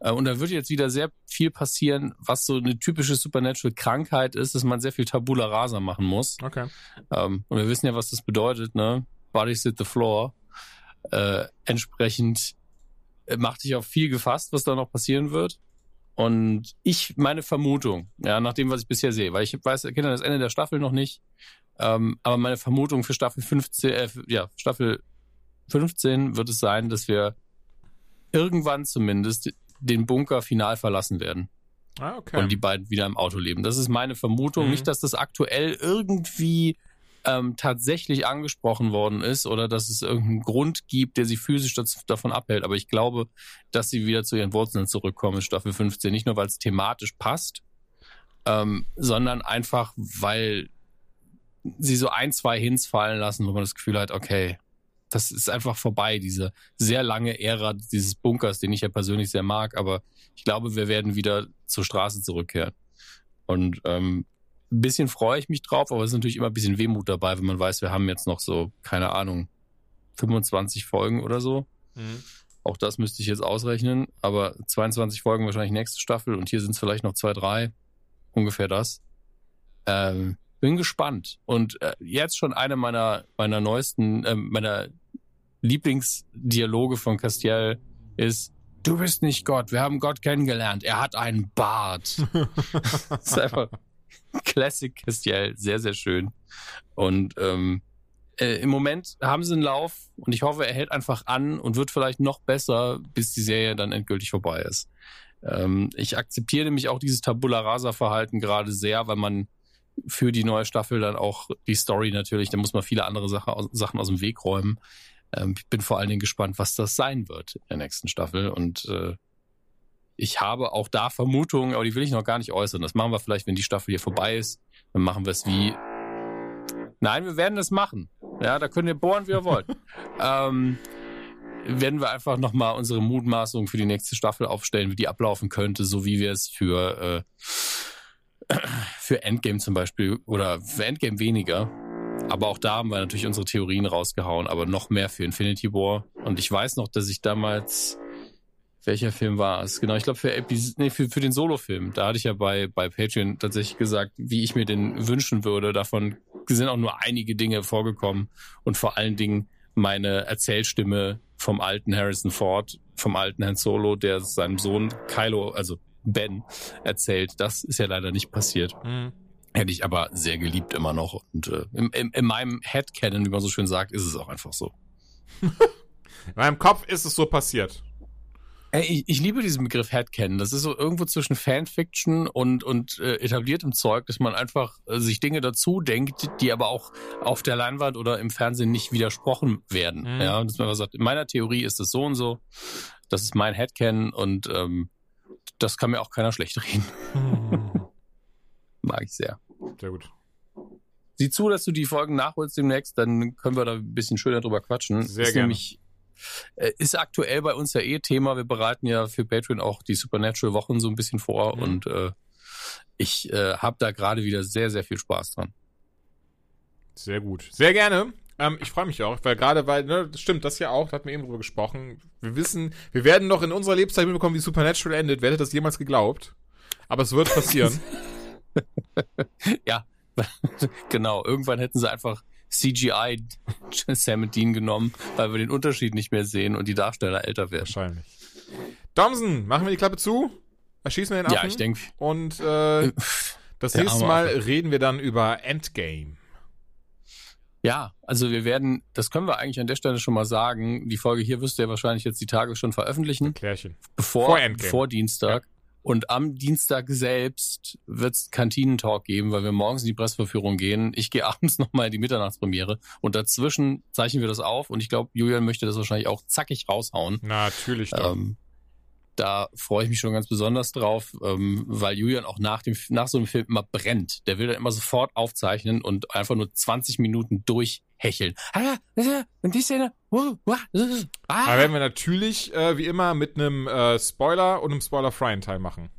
Äh, und da wird jetzt wieder sehr viel passieren, was so eine typische Supernatural-Krankheit ist, dass man sehr viel Tabula Rasa machen muss. Okay. Ähm, und wir wissen ja, was das bedeutet, ne? Bodies hit the floor. Äh, entsprechend macht dich auf viel gefasst, was da noch passieren wird. Und ich, meine Vermutung, ja, nach dem, was ich bisher sehe, weil ich weiß, kenne das Ende der Staffel noch nicht, ähm, aber meine Vermutung für Staffel 15, äh, ja, Staffel 15 wird es sein, dass wir irgendwann zumindest den Bunker final verlassen werden Ah, okay. und die beiden wieder im Auto leben. Das ist meine Vermutung. Mhm. Nicht, dass das aktuell irgendwie ähm, tatsächlich angesprochen worden ist oder dass es irgendeinen Grund gibt, der sie physisch dazu, davon abhält. Aber ich glaube, dass sie wieder zu ihren Wurzeln zurückkommen in Staffel 15. Nicht nur, weil es thematisch passt, ähm, sondern einfach, weil sie so ein, zwei Hints fallen lassen, wo man das Gefühl hat, okay, das ist einfach vorbei, diese sehr lange Ära dieses Bunkers, den ich ja persönlich sehr mag, aber ich glaube, wir werden wieder zur Straße zurückkehren. Und ähm, ein bisschen freue ich mich drauf, aber es ist natürlich immer ein bisschen Wehmut dabei, wenn man weiß, wir haben jetzt noch so, keine Ahnung, 25 Folgen oder so. Mhm. Auch das müsste ich jetzt ausrechnen, aber 22 Folgen wahrscheinlich nächste Staffel und hier sind es vielleicht noch zwei, drei, ungefähr das. Ähm, bin gespannt. Und äh, jetzt schon eine meiner, meiner neuesten, äh, meiner Lieblingsdialoge von Castiel ist, du bist nicht Gott, wir haben Gott kennengelernt, er hat einen Bart. das ist einfach Classic Castiel, sehr, sehr schön. Und ähm, äh, im Moment haben sie einen Lauf und ich hoffe, er hält einfach an und wird vielleicht noch besser, bis die Serie dann endgültig vorbei ist. Ähm, ich akzeptiere nämlich auch dieses Tabula Rasa-Verhalten gerade sehr, weil man für die neue Staffel dann auch die Story natürlich, da muss man viele andere Sache, Sachen aus dem Weg räumen. Ähm, ich bin vor allen Dingen gespannt, was das sein wird in der nächsten Staffel und äh, ich habe auch da Vermutungen, aber die will ich noch gar nicht äußern. Das machen wir vielleicht, wenn die Staffel hier vorbei ist. Dann machen wir es wie. Nein, wir werden es machen. Ja, da könnt ihr bohren, wie ihr wollt. ähm, werden wir einfach nochmal unsere Mutmaßung für die nächste Staffel aufstellen, wie die ablaufen könnte, so wie wir es für, äh, für Endgame zum Beispiel oder für Endgame weniger. Aber auch da haben wir natürlich unsere Theorien rausgehauen, aber noch mehr für Infinity War. Und ich weiß noch, dass ich damals welcher Film war es? Genau, ich glaube für, Epis nee, für, für den Solo-Film. Da hatte ich ja bei, bei Patreon tatsächlich gesagt, wie ich mir den wünschen würde. Davon sind auch nur einige Dinge vorgekommen. Und vor allen Dingen meine Erzählstimme vom alten Harrison Ford, vom alten Han Solo, der seinem Sohn Kylo, also Ben erzählt. Das ist ja leider nicht passiert. Mhm. Hätte ich aber sehr geliebt immer noch. Und äh, in, in, in meinem Headcanon, wie man so schön sagt, ist es auch einfach so. In meinem Kopf ist es so passiert. Ich, ich liebe diesen Begriff Headcanon. Das ist so irgendwo zwischen Fanfiction und, und äh, etabliertem Zeug, dass man einfach äh, sich Dinge dazu denkt, die aber auch auf der Leinwand oder im Fernsehen nicht widersprochen werden. Mhm. Ja, dass man einfach sagt, in meiner Theorie ist es so und so. Das ist mein Headcanon und ähm, das kann mir auch keiner schlecht reden. Mag ich sehr. Sehr gut. Sieh zu, dass du die Folgen nachholst demnächst, dann können wir da ein bisschen schöner drüber quatschen. Sehr ist gerne. Nämlich, ist aktuell bei uns ja eh Thema. Wir bereiten ja für Patreon auch die Supernatural Wochen so ein bisschen vor Mhm. und äh, ich äh, habe da gerade wieder sehr, sehr viel Spaß dran. Sehr gut. Sehr gerne. Ähm, ich freue mich auch, weil gerade, weil, ne, das stimmt, das ja auch, da hatten wir eben drüber gesprochen. Wir wissen, wir werden noch in unserer Lebenszeit mitbekommen, wie Supernatural endet. Wer hätte das jemals geglaubt? Aber es wird passieren. ja, genau. Irgendwann hätten sie einfach CGI Sam und Dean genommen, weil wir den Unterschied nicht mehr sehen und die Darsteller älter werden. Wahrscheinlich. Domsen, machen wir die Klappe zu? Erschießen wir den Affen? Ja, ich denke, Und äh, das nächste arme Mal Affe. reden wir dann über Endgame. Ja, also wir werden, das können wir eigentlich an der Stelle schon mal sagen. Die Folge hier wirst du ja wahrscheinlich jetzt die Tage schon veröffentlichen, Klärchen. bevor, Vor Endgame. vor Dienstag. Und am Dienstag selbst wird es Kantinentalk geben, weil wir morgens in die Presseverführung gehen. Ich gehe abends nochmal in die Mitternachtspremiere und dazwischen zeichnen wir das auf und ich glaube, Julian möchte das wahrscheinlich auch zackig raushauen. Natürlich doch. Ähm, da freue ich mich schon ganz besonders drauf, ähm, weil Julian auch nach, dem, nach so einem Film immer brennt. Der will dann immer sofort aufzeichnen und einfach nur 20 Minuten durchhecheln. Ah, Und die Szene. Da Ah. werden wir natürlich, äh, wie immer, mit einem äh, Spoiler und einem spoilerfreien Teil machen.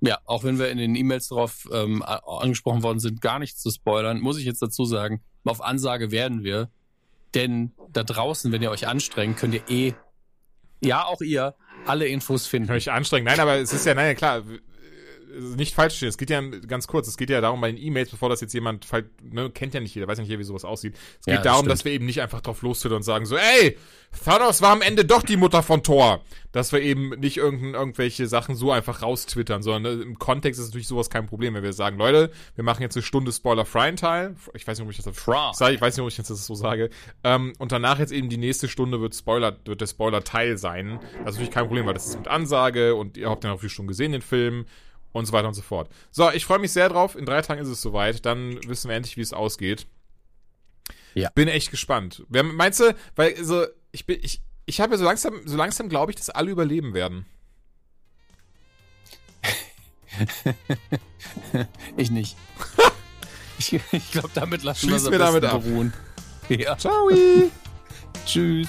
Ja, auch wenn wir in den E-Mails darauf ähm, angesprochen worden sind, gar nichts zu spoilern, muss ich jetzt dazu sagen, auf Ansage werden wir. Denn da draußen, wenn ihr euch anstrengt, könnt ihr eh, ja auch ihr, alle Infos finden. Kann ich anstrengen. Nein, aber es ist ja, nein, klar, nicht falsch stehen. Es geht ja ganz kurz, es geht ja darum bei den E-Mails, bevor das jetzt jemand, ne, kennt ja nicht jeder, weiß ja nicht, jeder, wie sowas aussieht. Es geht Ja, das darum, stimmt. dass wir eben nicht einfach drauf lostwittern und sagen so, ey, Thanos war am Ende doch die Mutter von Thor. Dass wir eben nicht irgendein, irgendwelche Sachen so einfach raustwittern, sondern ne, im Kontext ist natürlich sowas kein Problem, wenn wir sagen, Leute, wir machen jetzt eine Stunde spoiler-freien Teil. Ich weiß nicht, ob ich das Fra. ich, weiß nicht, ob ich jetzt das so sage. Ähm, und danach jetzt eben die nächste Stunde wird Spoiler, wird der Spoiler-Teil sein. Das ist natürlich kein Problem, weil das ist mit Ansage und ihr habt dann auch viel schon gesehen, den Film und so weiter und so fort. So, ich freue mich sehr drauf. In drei Tagen ist es soweit. Dann wissen wir endlich, wie es ausgeht. Ja. Bin echt gespannt. Wer, meinst du, weil, so, ich bin, ich, ich habe ja so langsam, so langsam glaube ich, dass alle überleben werden. Ich nicht. ich ich glaube, damit lassen Schließ wir es am damit beruhen. Ja. Ciao! Tschüss.